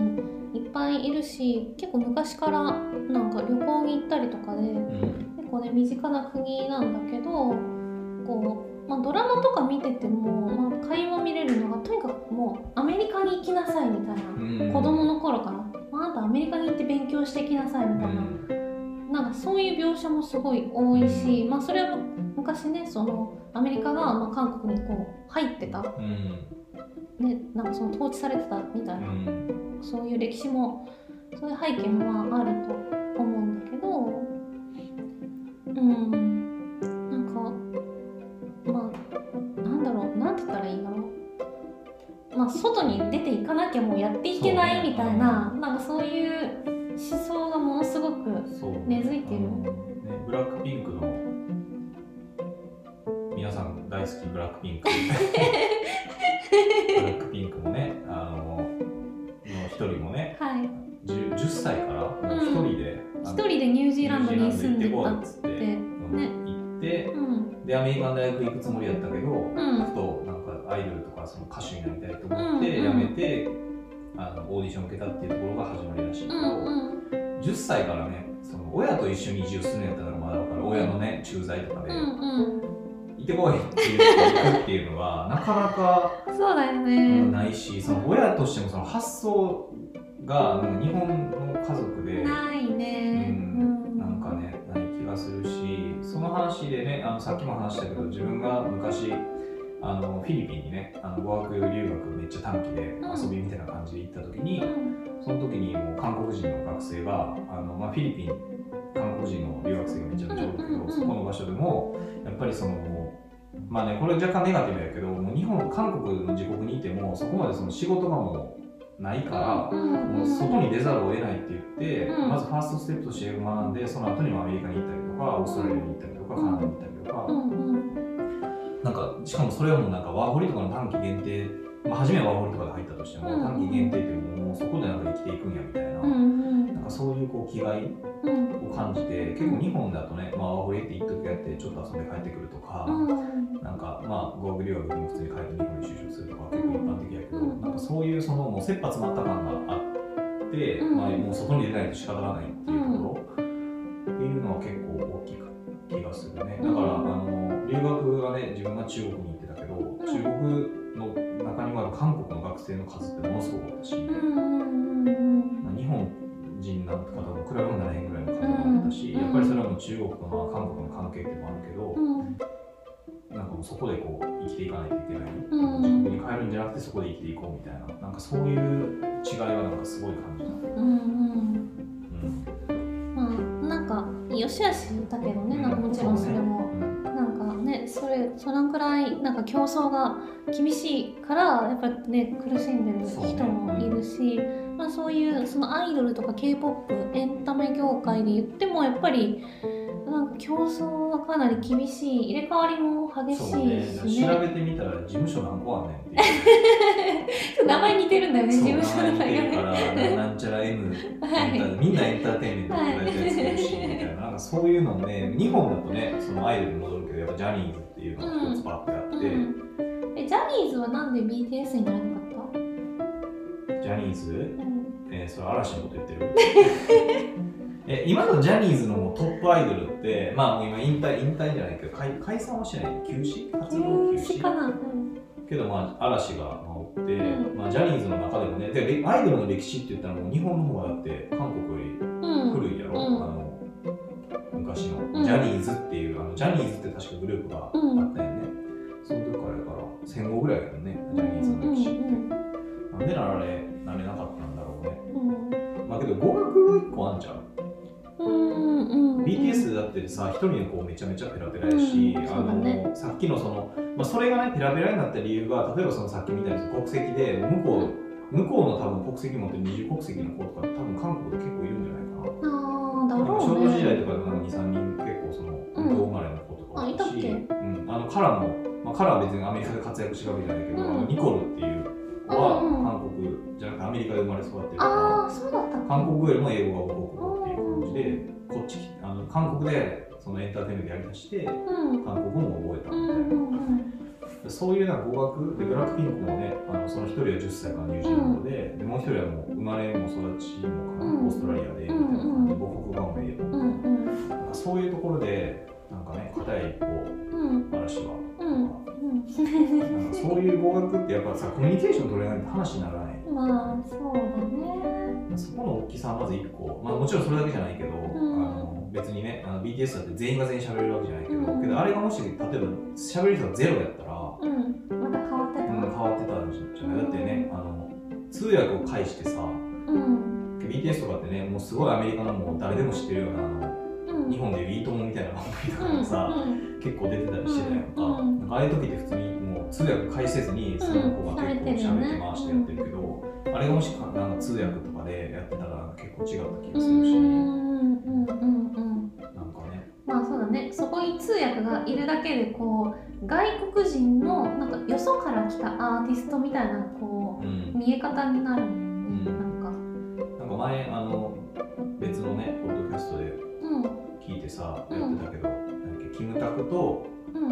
にいっぱいいるし結構昔からなんか旅行に行ったりとかでうん。結構ね身近な国なんだけどこうまあ、ドラマとか見てても、まあ、会話見れるのがとにかくもうアメリカに行きなさいみたいな、うん。子供の頃から、まあ、あんたアメリカに行って勉強してきなさいみたいな、なんかそういう描写もすごい多いし、まあ、それは昔ねそのアメリカがまあ韓国にこう入ってた、うんね、なんかその統治されてたみたいな、うん。そういう歴史もそういう背景もまああると思うんだけどうん。なんかまあなんだろうなんて言ったらいいんだろうまあ外に出ていかなきゃもうやっていけないみたいな、なんかそういう思想がものすごく根付いてる。ね、ブラックピンクの皆さん大好きブラックピンク *laughs* ブラックピンクもねあのの一人もねはい。10, 10歳から一人で、あの一人でニュージーランドに住んでたっつって。ね行ってうん。でアメリカの大学行くつもりやったけど、うん。ふとなんかアイドルとかその歌手になりたいと思ってうん辞めて、あのオーディション受けたっていうところが始まりらしいけど、うんうん。10歳からねその親と一緒に移住するんやったらまだ分かる。親のね駐在とかで、うんうん行ってこいっていう行くっていうのはなかなかそうだようんね。ないしその親としてもその発想が日本の家族でないね。うんなんかねない気がするしその話でねあのさっきも話したけど自分が昔あのフィリピンにねあの語学留学めっちゃ短期で遊びみたいな感じで行った時に、うん。その時にもう韓国人の学生があの、まあ、フィリピン韓国人の留学生がめちゃめちゃ多いけど、そこの場所でもやっぱりそのまあねこれ若干ネガティブやけどもう日本韓国の自国にいてもそこまでその仕事がもうないから、もう外に出ざるを得ないって言って、うん。まずファーストステップとして学んでその後にもアメリカに行ったりとかオーストラリアに行ったりとかカナダに行ったりとか、なんかしかもそれはもうなんかワーホリとかの短期限定、まあ、初めはワーホリとかで入ったとしても、うん。短期限定っていうのもそこでなんか生きていくんやみたいな、そういうこう気概うん。を感じて結構日本だとね、まあ、ワーホリって一時やってちょっと遊んで帰ってくるとか、うん。なんかまあ語学留学でも普通に帰って日本に就職するとか結構一般的やけど、うん。なんかそういうそのもう切羽詰まった感があって、うん。まあ、もう外に出ないと仕方がないっていうところ、っていうのは結構大きい気がするね。だから、うんあの留学はね自分が中国に行ってたけど、中国の中には韓国の学生の数ってものすごく多かったし、まあ、日本人なんて方も比べもならへんぐらいの数があったし、うん。やっぱりそれはもう中国とまあ韓国の関係っていうのもあるけど、うん。なんかもうそこでこう生きていかないといけない、うん。自国に帰るんじゃなくてそこで生きていこうみたいな。なんかそういう違いはなんかすごい感じた、うんうんうん。まあなんか良し悪しだけどねなんかもちろんそれもねそれそのくらいなんか競争が厳しいからやっぱりね苦しんでる人もいるし、まあ、そういうそのアイドルとか k p o p エンタメ業界で言ってもやっぱりなんか競争はかなり厳しい。入れ替わりも激しいそうね。しね調べてみたら事務所何個あんねんって *laughs* 名前似てるんだよねそう事務所の名前がらね。なんちゃら M はい。みんなエンターテインメントって言われたやつもいるしみたいな。なんかそういうのね日本だとねそのアイドルに戻るやっぱジャニーズっていうのが一つパッてあって、うん、えジャニーズはなんで BTS にならなかった、ジャニーズ？うん。えー、それ嵐のこと言ってる？*laughs* え今のジャニーズのトップアイドルってまあもう今引退引退じゃないけど解解散はしない？休止？活動休止？かな、うん。けどまあ嵐がおって、うん。まあ、ジャニーズの中でもねでレアイドルの歴史って言ったらもう日本の方がだって韓国よりうん。古いやろ、うん。あの昔の、うん。ジャニーズっていうあのジャニーズって確かグループがあったよね、その時からやから戦後ぐらいやけどねジャニーズの歴史って、なんでなられなれなかったんだろうね。うん。まあけど語学1個あんじゃん。うんうんうん BTS だってさ一人でこうめちゃめちゃペラペラやし、うんねのさっきのその、まあ、それがねペラペラになった理由が例えばそのさっきみたいに国籍で向こう向こうの多分国籍持ってる二重国籍の子とか多分韓国で結構いるんじゃないかな。だろう少女時代ねとかでもなんか2、3人結構そのう生まれの子とかあいたっけ？うん、あのカラも、まあ、カラは別にアメリカで活躍してるわけじゃないけど、うん。あのニコルっていう子は韓国じゃなくてアメリカで生まれ育ってるか。ら。ああそうだった韓国語よりも英語が母国語っていう感じで、こっちあの韓国でそのエンターテインメントやりだして、うん。韓国語も覚えたうんみたいな。うんそういうな語学で、ブラックピンクもね、あのその一人は10歳からニュージーランドで、でもう一人はもう生まれも育ちもかオーストラリアでみたいな感じで、母国語も英語。うんうん。なんかそういうところで、なんかね硬いこうんう嵐は。うん。なんかそういう語学ってやっぱさコミュニケーション取れないと話にならない。うんまあそうだね。そこの大きさはまず1個、まあ、もちろんそれだけじゃないけど、ん。あの別にねあの BTS だって全員が全員喋れるわけじゃないけど、うん。けどあれがもし例えば喋る人がゼロやったら、うん。また変わってたうん、変わってたんじゃない？だってねあの通訳を介してさうん。BTS とかってねもうすごいアメリカのもう誰でも知ってるようなあのうん。日本でいういいともみたいな番組とかもさ、うん結構出てたりしてたやんか,、うんなんかああいう時って普通にもう通訳介せずにその子が結構喋って回してやってるけど、あれがもしかなんか通訳とかでやってたら結構違った気がするし、うんうんうんうん。なんかねまあそうだね。そこに通訳がいるだけでこう外国人のなんかよそから来たアーティストみたいなこうん。う見え方になるもんね、うん。なんか。なんか前あの別のねポッドキャストでうん聞いてさやうん。ってたけど、なんキムタクとうん。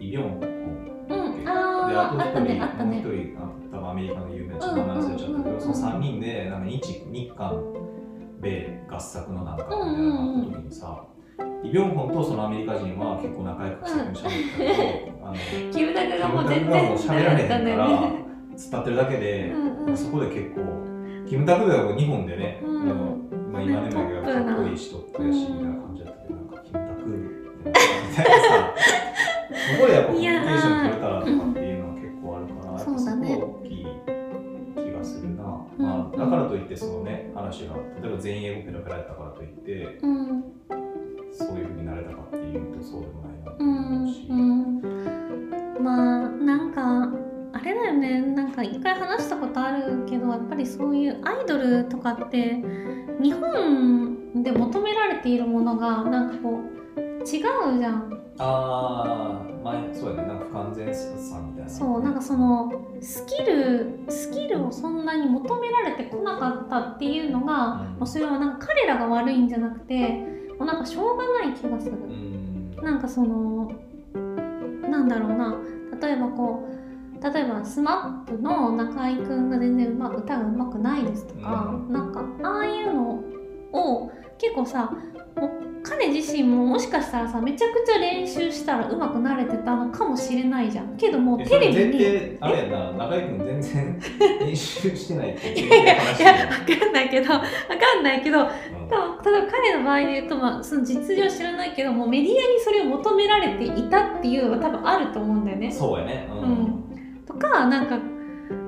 イ・ビョンホン。うん。であああったあと一人、ねあったね。もう一人あ多分アメリカの有名な名前忘れちゃったけど、うん。その3人でなんか日日韓米合作のなんかみたいなのがあった時にさ、イ・ビョンホンとそのアメリカ人は結構仲良くして喋ってたけど、あの *laughs* キムタクがもう全然喋られへんから、ダメだね伝ってるだけで、そこで結構、キムタクでは日本でね、まあ、今でもやけどかっこいい人ってやし、みたいな感じだったけど、なん。かキムタクみたいなさ、そこでやっぱコミュニケーション取れたらとかっていうのは結構あるから、そこは大きい気がするな。うん。まあ、だからといって、そのね、話が、例えば全員英語ペラペラやったからといって、うんそういうふうになれたかっていうとそうでもないなとうん思うし。うんまあなんかあれだよね。なんか一回話したことあるけどやっぱりそういうアイドルとかって日本で求められているものがなんかこう違うじゃん。ああ、前、そうやね、なんか不完全さみたいな。そうなんかそのスキルスキルをそんなに求められてこなかったっていうのが、うん。それはなんか彼らが悪いんじゃなくてもうなんかしょうがない気がする。うん。なんかそのなんだろうな例えばこう例えば SMAP の中居君が全然うま歌がうまくないですとか、うなんかああいうのを結構さ彼自身ももしかしたらさめちゃくちゃ練習したらうまくなれてたのかもしれないじゃん。けどもテレビにあれやな、中居君全然 *laughs* 練習してないっていやいやいや話やわかんないけどわかんないけどうん。多分例えば彼の場合で言うと、まあ、その実情は知らないけどもうメディアにそれを求められていたっていうのは多分あると思うんだよね。そうやね。う。うんん、とかなんか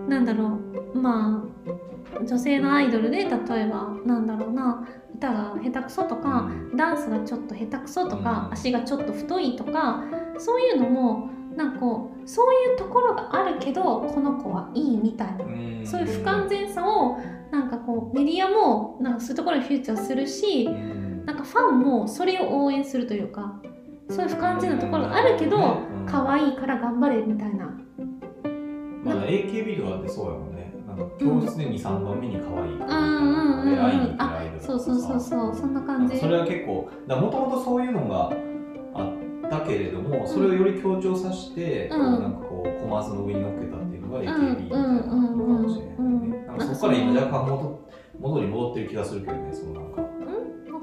なんだろう。まあ女性のアイドルで例えばなんだろうな歌が下手くそとか、ダンスがちょっと下手くそとか、うん足がちょっと太いとかそういうのもなんかこうそういうところがあるけどこの子はいいみたいな、うんそういう不完全さをなんかこうメディアもなんかそういうところにフューチャーするし、うんなんかファンもそれを応援するというかそういう不完全なところがあるけど、うん可愛いから頑張れみたいな。まあ AKB とかってそうやもんね。なんか教室で2、3番目に可愛い子みたいなうんうんうんうんで会いに行ってるアイドルとかさそうそうそうそうそんなな感じそれは結構、もともとそういうのがあったけれども、それをより強調させて、うんなんかこう、コマースの上に乗っけたっていうのが AKB みたいなのかもしれない。なんかそこから今若干戻元に戻ってる気がするけどね、そのなんか。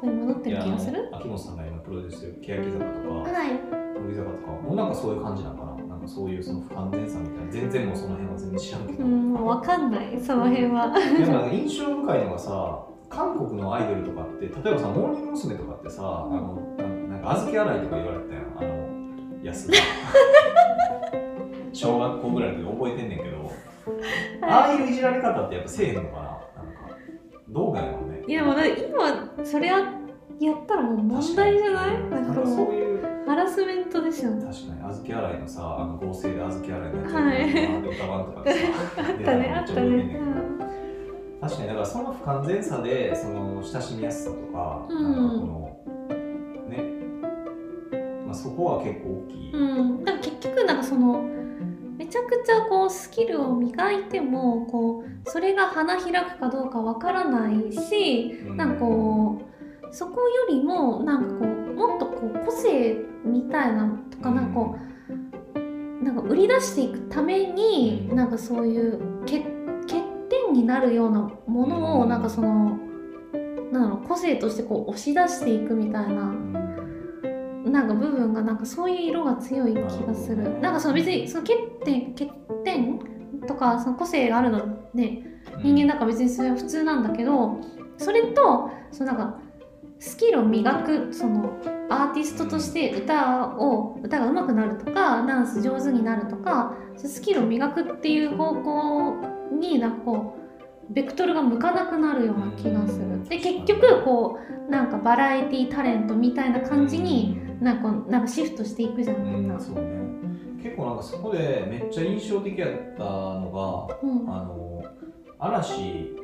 元に戻ってる気がする秋元さんが今プロデュースしてる欅坂とか、はい乃木坂とかもなんかそういう感じなのかな。そういうその不完全さみたいな、全然もうその辺は全然知らんけど。うんもう分かんないその辺は。でもなんか印象深いのがさ韓国のアイドルとかって例えばさモーニング娘。とかってさ、あのなんか小豆洗いとか言われてたやんあの安田。*laughs* 小学校ぐらいの時覚えてんねんけど。ああいういじられ方ってやっぱせえへんのかななんか。どうなんやろうね。いやもう今それややったらもう問題じゃない？なんかそういうハラスメントですよね。確かに。小豆洗いのさあの合成で小豆洗いのやつはい。とかでさ *laughs* あったねあったね、うん。確かにだからその不完全さでその親しみやすさとか、うん。なんかこのね、まあ、そこは結構大きい、うん、だから結局なんかそのめちゃくちゃこうスキルを磨いてもこうそれが花開くかどうかわからないしうん。なんかこうそこよりもなんかこうもっとこう個性みたいなのとかなんかこうなんか売り出していくためにうん。なんかそういう欠欠点になるようなものをうん。なんかそのなんだろう個性としてこう押し出していくみたいなうん。なんか部分がなんかそういう色が強い気がする。なんかその別にその欠点欠点とかその個性があるのね人間だから別にそれは普通なんだけどそれとそのなんかスキルを磨くそのアーティストとして歌を歌が上手くなるとかダンス上手になるとかスキルを磨くっていう方向になんかこうベクトルが向かなくなるような気がする。で結局こうなんかバラエティタレントみたいな感じになんかなんかシフトしていくじゃな。うんそうね結構なんかそこでめっちゃ印象的やったのがうんあの嵐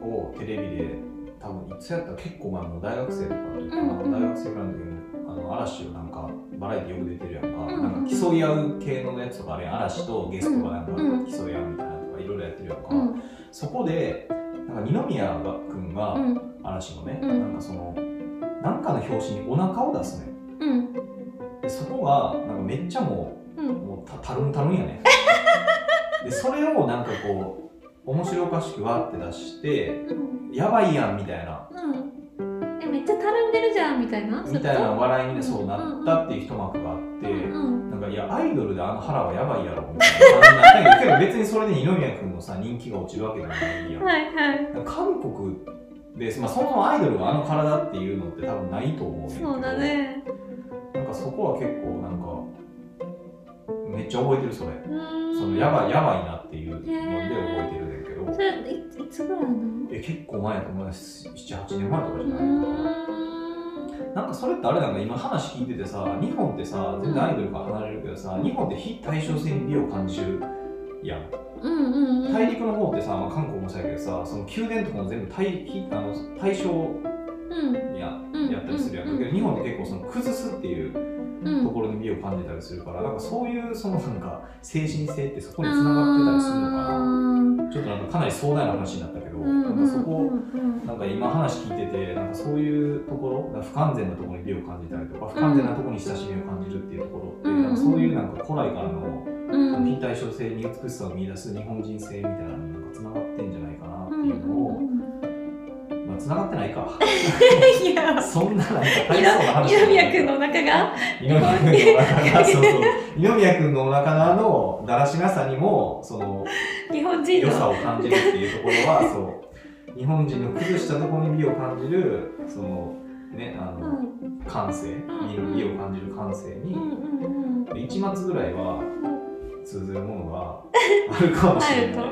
をテレビで多分いつやったら結構前の大学生とかの時かな、うんうん大学生ぐらいの時にあの嵐をなんかバラエティよく出てるやんか、うん。うんなんか競い合う系のやつとかあれ嵐とゲストがなんかうん競い合うみたいなのとかいろいろやってるやんか、うん。そこでなんか二宮君がうん。嵐のね、うん。なんかそのなんかの表紙にお腹を出すね。うん。でそこがなんかめっちゃもううん。もうたたるんたるんやね。*laughs* でそれをなんかこう面白おかしくわって出してうん。やばいやんみたいな。うん。えめっちゃたるんでるじゃんみたいな？みたいな笑いにそうなったっていう一幕があって、うんなんかいやアイドルであの腹はやばいやろみたいな。感じになったけど別にそれで二宮君のさ人気が落ちるわけでもないやん、はいはい。韓国で、まあ、そもそもアイドルがあの体っていうのって多分ないと思うねんけどそうだね。なんかそこは結構なんかめっちゃ覚えてるそれ。うーん。そのやばいやばいなっていうので覚えてるねんけど。それいいつぐらいなの？え結構前やと思います78年前とかじゃない？かな、んかそれってあれなんだ今話聞いててさ日本ってさ全然アイドルから離れるけどさ日本って非対称性に美を感じるやん。うんうんうん。大陸の方ってさ、まあ、韓国もそうやけどさその宮殿とかも全部対非あの対称うん。やうん。やったりするやん。うんだけど日本って結構その崩すっていううんところに美を感じたりするからなんかそういうそのなんか精神性ってそこに繋がってたりするのかな。ちょっとなんかかなり壮大な話になったけど、なんかそこ、なんか今話聞いてて、なんかそういうところ、不完全なところに美を感じたりとか、不完全なところに親しみを感じるっていうところって、うん。なんかそういうなんか古来からのうん。非対称性に美しさを見出す日本人性みたいなのになんか繋がってんじゃないかなってうんいうのを、まあ繋がってないか。*laughs* いや。そんななんか大層な話二宮君のお腹が？二宮君のお腹が、*laughs* そうそう。二宮君のお腹のだらしなさにも、その、日本人良さのを感じるっていうところはそう。日本人の崩したところに美を感じるそのねあうの、ん。感性美の美を感じる感性に、うんうんうん。一末ぐらいは通ずるものがあるかもしれない、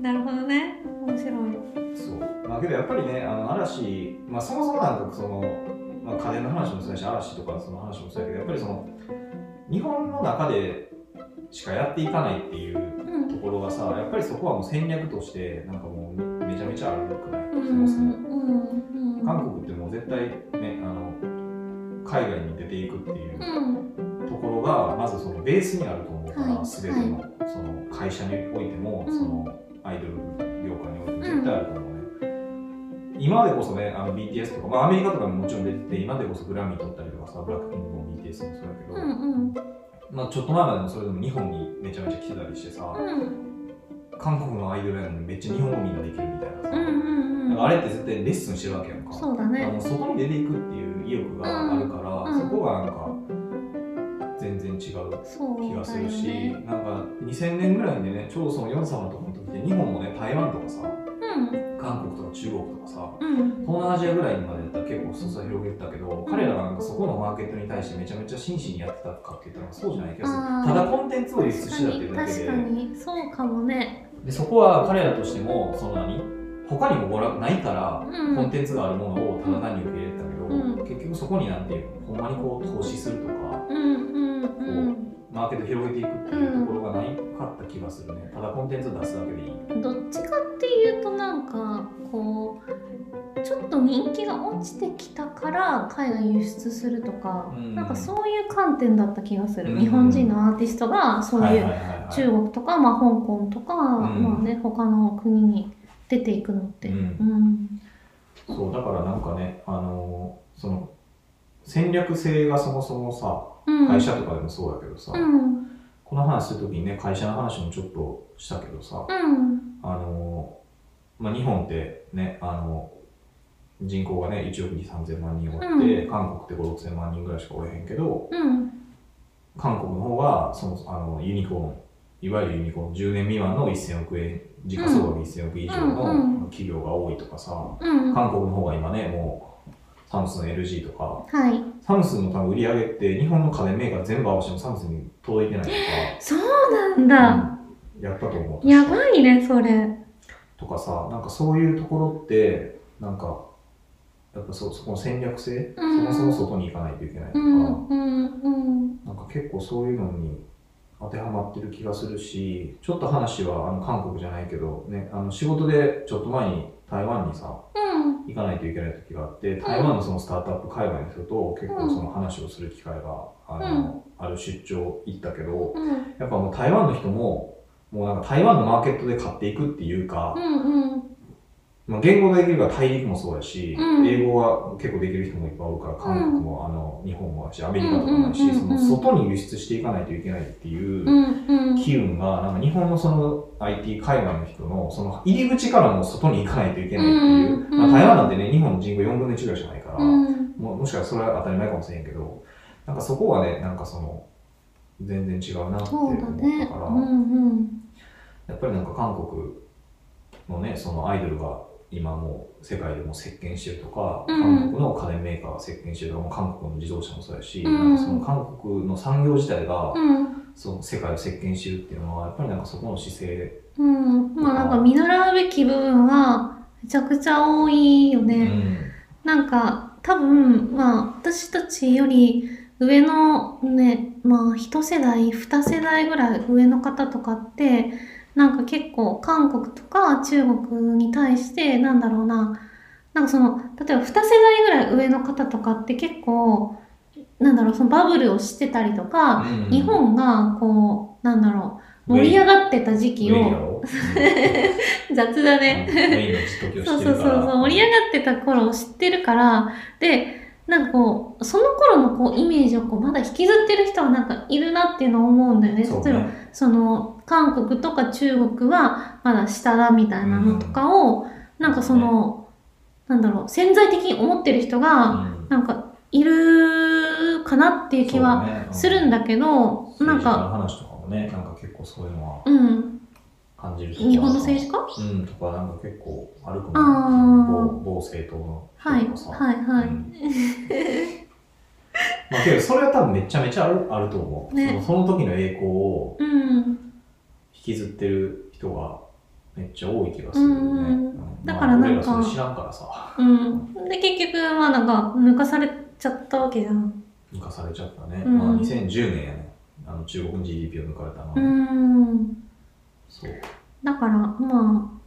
なるほどね。面白い。うん、そう。まあけどやっぱりねあの嵐、まあ、そもそもなんかその、まあ、家電の話もそうだし嵐とかその話もそうやけどやっぱりその日本の中でしかやっていかないっていううん。ところがさやっぱりそこはもう戦略としてなんかもうめちゃめちゃあるくない、うん。そもそも。うん。韓国ってもう絶対ねあの海外に出ていくっていううん。ところがまずそのベースにあると思うから、はい。全てのその会社においても、うん。そのアイドル業界においても絶対あると思うね、今でこそねあの BTS とか、まあ、アメリカとかにももちろん出てて今でこそグラミー取ったりとかさブラックピンクも BTS もそうやけど、うんうん。まあ、ちょっと前までもそれでも日本にめちゃめちゃ来てたりしてさ、うん。韓国のアイドルやのにめっちゃ日本語みんなできるみたいなさ、うんうんうん。なんかあれって絶対レッスンしてるわけやんか。そうだね。もう外に出ていくっていう意欲があるから、うん。そこがなんか違う気がするし、ね。なんか2000年ぐらいでねちょうどそのヨン様のところの時で日本もね台湾とかさうん。韓国とか中国とかさうん。東南アジアぐらいにまでやったら結構裾広げてたけど、彼らがなんかそこのマーケットに対してめちゃめちゃ真摯にやってたかって言ったらそうじゃない気がする。ただコンテンツを輸出確してたっていうだけかに確かでに。そうかもね。でそこは彼らとしてもその何？他にもごらないからうん。コンテンツがあるものをただ単に受け入れてたけど、うん。結局そこになんていうのほんまにこう投資するとかうんうんうんマーケット広げていくっていうところがないかった気がするね。ただコンテンツを出すだけでいい。どっちかっていうとなんかこうちょっと人気が落ちてきたから海外輸出するとか、うん。なんかそういう観点だった気がする、うん。日本人のアーティストがそういう中国とか、まあ、香港とか、ん。まあね、他の国に出ていくのって、うん。うん。そうだからなんかねあのーその戦略性がそもそもさうん、会社とかでもそうだけどさ、うん。この話するときにね会社の話もちょっとしたけどさ、うん。あのーまあ、日本ってねあの人口がね、1億2、3000万人おって、韓国って5、6000万人ぐらいしかおれへんけど、うん。韓国の方が、その、あの、ユニコーン、いわゆるユニコーン、10年未満の1000億円、時価総額1000億以上うんうん。の企業が多いとかさ、うん。韓国の方が今ね、もう、サムスンの LG とか、はい。サムスンの多分売り上げって日本の家電メーカー全部合わせてもサムスンに届いてないとか、そうなんだ、うん。やったと思う。やばいねそれ。とかさ、なんかそういうところって、なんか、やっぱそそこの戦略性、うん。そもそも外に行かないといけないとか、うんうんうん。なんか結構そういうのに当てはまってる気がするし、ちょっと話はあの韓国じゃないけど、ね、あの仕事でちょっと前に台湾にさ、うん。行かないといけない時があって、台湾のそのスタートアップ海外の人と結構その話をする機会が、あの、ある出張行ったけど、うん。やっぱもう台湾の人も、もうなんか台湾のマーケットで買っていくっていうか、うんうんまあ、言語ができるから大陸もそうやし、うん。英語は結構できる人もいっぱいおるから、韓国も、あの日本もあるし、アメリカとかもあるし、その外に輸出していかないといけないっていう機運が、なんか日本のその IT 海外の人のその入り口からも外に行かないといけないっていう、まあ、台湾なんてね、日本の人口4分の1ぐらいしかないから、うん。ももしかしたらそれは当たり前かもしれんけど、なんかそこはね、なんかその、全然違うなって思ったねから、うんうん。やっぱりなんか韓国のね、そのアイドルが今もう世界でも席巻してるとか、うん。韓国の家電メーカーが席巻してるとか、韓国の自動車もそうやし、うん。なんかその韓国の産業自体が、うん。その世界を席巻してるっていうのは、やっぱりなんかそこの姿勢、うん。まあなんか見習うべき部分はめちゃくちゃ多いようね、ん、なんか多分まあ私たちより上のねまあ一世代二世代ぐらい上の方とかってなんか結構韓国とか中国に対してなんだろうななんかその例えば二世代ぐらい上の方とかって結構なんだろうそのバブルを知ってたりとか、うん日本がこうなんだろう盛り上がってた時期をろ、*laughs* 雑だね、そう。そうそうそう盛り上がってた頃を知ってるからでなんかこうその頃のこうイメージをこうまだ引きずってる人はなんかいるなっていうのを思うんだよね。そう例えばね。その韓国とか中国はまだ下だみたいなのとかを、なんかその、なんだろう潜在的に思ってる人がうん。なんかいるかなっていう気はするんだけど、ねうん政治家なんかの話とかもね、なんか結構そういうのはうん感じる日本の政治家？うん、とかなんか結構あるかあも、ー某某政党のはい人とかさ。はいはい、うん *laughs* まあけどそれは多分めちゃめちゃあるあると思う、ねその。その時の栄光をうん引きずってる人がめっちゃ多い気がするよね。うんうんだからなんかまあ知らんからさ、うん、で結局まあなんか抜かされちゃったわけじゃん。抜かされちゃったね。うんまあ2010年やね。あの中国の GDP を抜かれたのは、うん。だからま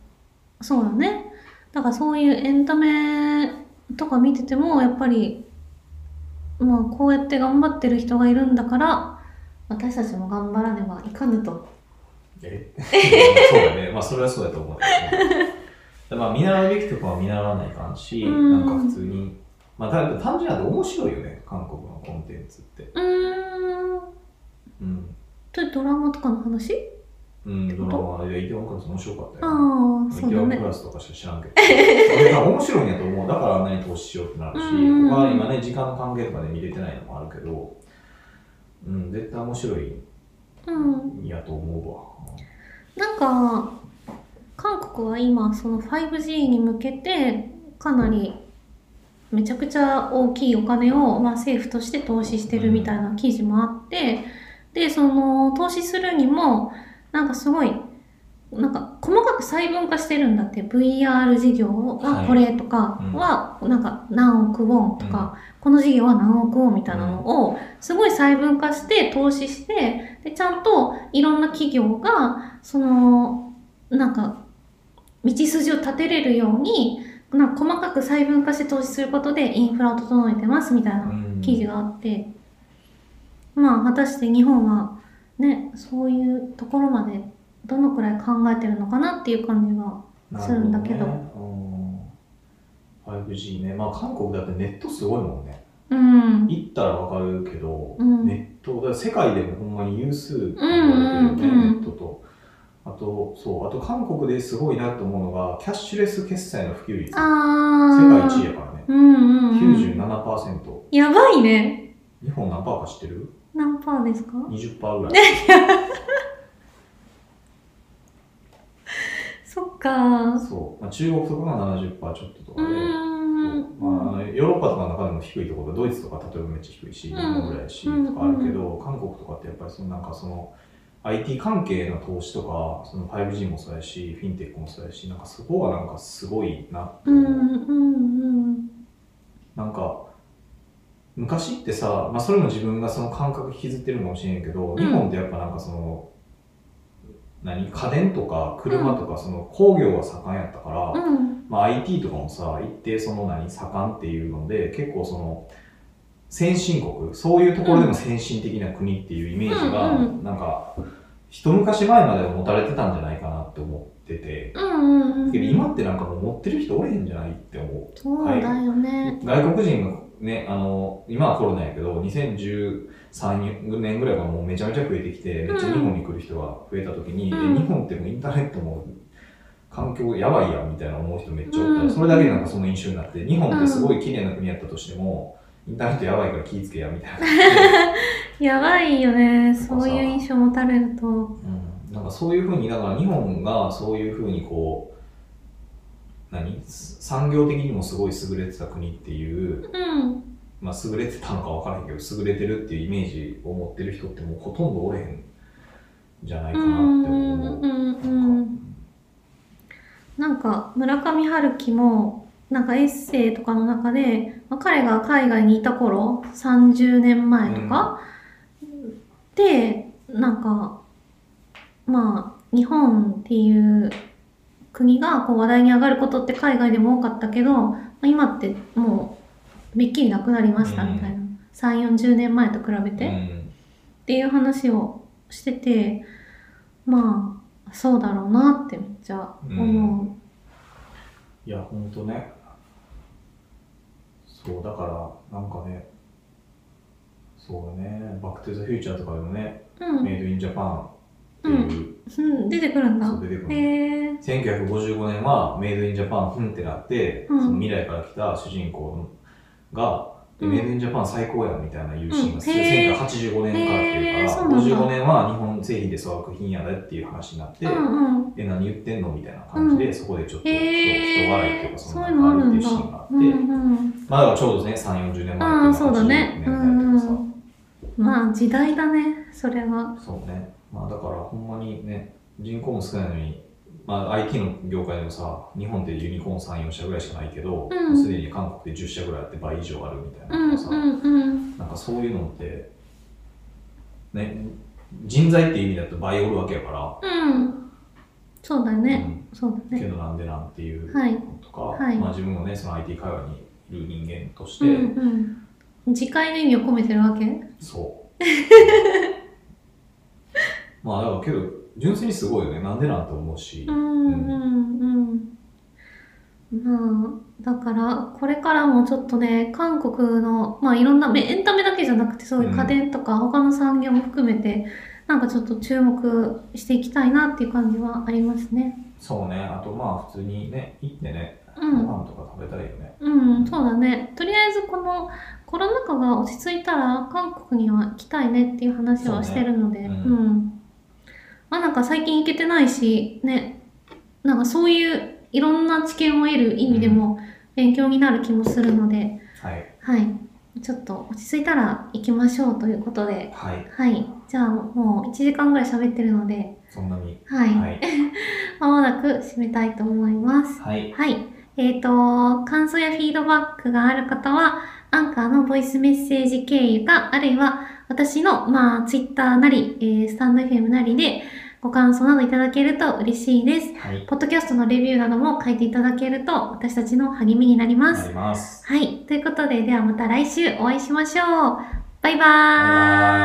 あそうだね。だからそういうエンタメとか見ててもやっぱりまあこうやって頑張ってる人がいるんだから私たちも頑張らねばいかぬと。え？*laughs* そうだね。まあそれはそうだと思う。まあ見習うべきとこは見習わないかんし、うん。なんか普通に、まあだ単純なんで面白いよね、韓国のコンテンツって。うーん。うん。とドラマとかの話？うん、ドラマでイテウォンクラス面白かったよ、ああイテウォンクラスとかしか知らんけど。*laughs* それが面白いんやと思う。だからあんなに投資しようってなるし、うん他は今ね、時間の関係とかで見れてないのもあるけど、うん、絶対面白いうんんやと思うわ。なんか韓国は今その 5G に向けてかなりめちゃくちゃ大きいお金を、まあ、政府として投資してるみたいな記事もあって、でその投資するにもなんかすごいなんか細かく細分化してるんだって VR 事業ははい。これとかはなんか何億ウォンとか、この事業は何億ウォンみたいなのをすごい細分化して投資してでちゃんといろんな企業がそのなんか道筋を立てれるようになんか細かく細分化して投資することでインフラを整えてますみたいなうん。記事があって、まあ果たして日本はねそういうところまでどのくらい考えてるのかなっていう感じはするんだけどねうん 5G ね。まあ韓国だってネットすごいもんね。うん行ったらわかるけど、うんネット、だ世界でもほんまに有数言われてるよね、うんうんネットとあと、そう、あと韓国ですごいなと思うのが、キャッシュレス決済の普及率。世あ界ー。1位やからね。うんうん、うん。97%。やばいね。日本何パーか知ってる？何パーですか ?20% ぐらい。*laughs* そっかそう。まあ、中国とかが70%ちょっととうかで。まあ、ヨーロッパとかの中でも低いところドイツとか例えばめっちゃ低いし、日うん本ぐらいし、とかあるけど、韓国とかってやっぱりそのなんかその IT 関係の投資とか、その 5G もそうやし、フィンテックもそうやし、なんかそこがなんかすごいなって思う。うんうんうん。なんか、昔ってさ、まあそれも自分がその感覚引きずってるのかもしれんけど、うん。日本ってやっぱなんかその、何？家電とか車とかその工業が盛んやったから、うん。まあ、IT とかもさ一定その何？盛んっていうので結構その先進国そういうところでも先進的な国っていうイメージが、なんか一昔前までは持たれてたんじゃないかなって思ってて、うんうん今ってなんかもう持ってる人おれへんじゃないって思う。そうだよね。外国人がねあの今はコロナやけど2013年ぐらいからもうめちゃめちゃ増えてきてめっちゃ日本に来る人が増えた時に、うん。え日本ってもうインターネットも環境やばいやんみたいな思う人めっちゃおった。それだけでなんかその印象になって日本ってすごい綺麗な国やったとしても、インターネットやばいから気ぃつけやみたいな。*laughs* やばいよね。そういう印象持たれると。うん、なんかそういうふうにだから日本がそういうふうにこう何？産業的にもすごい優れてた国っていううん。まあ、優れてたのか分からへんけど優れてるっていうイメージを持ってる人ってもうほとんどおれへんじゃないかなって思う。うんうんうんなんか村上春樹もなんかエッセイとかの中で、まあ、彼が海外にいた頃30年前とか、でなんかまあ日本っていう国がこう話題に上がることって海外でも多かったけど、まあ、今ってもうめっきりなくなりましたみたいな、3 4 0年前と比べて。うん。っていう話をしててまあそうだろうなってめっちゃ思う、いや、ほんとね。そう、だから、なんかね、そうだね、バックトゥザフューチャーとかでもね、うん。メイドインジャパンっていう、うん、出てくるんだ。そう出てくる。へえ1955年はメイドインジャパンふんってなって、うん。その未来から来た主人公が、でうん。メイドインジャパン最高やみたいないうシーンが、うん。へー。1985年から来てるへー。から、そうなんだ。55年は日本製品で粗悪品やでっていう話になって、うんうん。え、何言ってんのみたいな感じで、うん。そこでちょっと人笑いっていうか、えそそういうのあるっていうシーンがあって、うんうんまあだからちょうどね、3、40年前のあはあそうだね。80年代とかさ、うんまあ時代だね。それは。そうね。まあだからほんまにね、人口も少ないのに、まあ IT の業界でもさ、日本ってユニコーン3、4社ぐらいしかないけど、うん。すでに韓国で10社ぐらいあって倍以上あるみたいうんなとかさ、なんかそういうのって、ね、人材っていう意味だと倍おるわけやから、うん。そうだね、うん。そうだね。けどなんでなんていうはいとか、はい。まあ自分もね、その IT 界隈にいる人間として、うんうん。自戒の意味を込めてるわけ？そう。*laughs* まあだからけど、純粋にすごいよね。なんでなんて思うし。うんうんうんまあだからこれからもちょっとね韓国のまあいろんなめエンタメだけじゃなくてそういう家電とか他の産業も含めて、なんかちょっと注目していきたいなっていう感じはありますねそうね。あとまあ普通にね、行ってね、ごうん飯とか食べたいよね。うんそうだねとりあえずこのコロナ禍が落ち着いたら韓国には行きたいねっていう話はしてるのでう,、ねうんんまあなんか最近行けてないしねなんかそういういろんな知見を得る意味でも勉強になる気もするので、はい。はいちょっと落ち着いたら行きましょうということではい。はいじゃあもう1時間ぐらい喋ってるのでそんなに。はい、はい。*laughs* まもなく締めたいと思いますはい。はい。えっ、と、感想やフィードバックがある方は、アンカーのボイスメッセージ経由か、あるいは私の、まあ、ツイッターなり、えースタンド FM なりでご感想などいただけると嬉しいです。はい。ポッドキャストのレビューなども書いていただけると私たちの励みになります。ます。はい。ということで、ではまた来週お会いしましょう。バイバ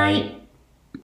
ーイ。バイバイ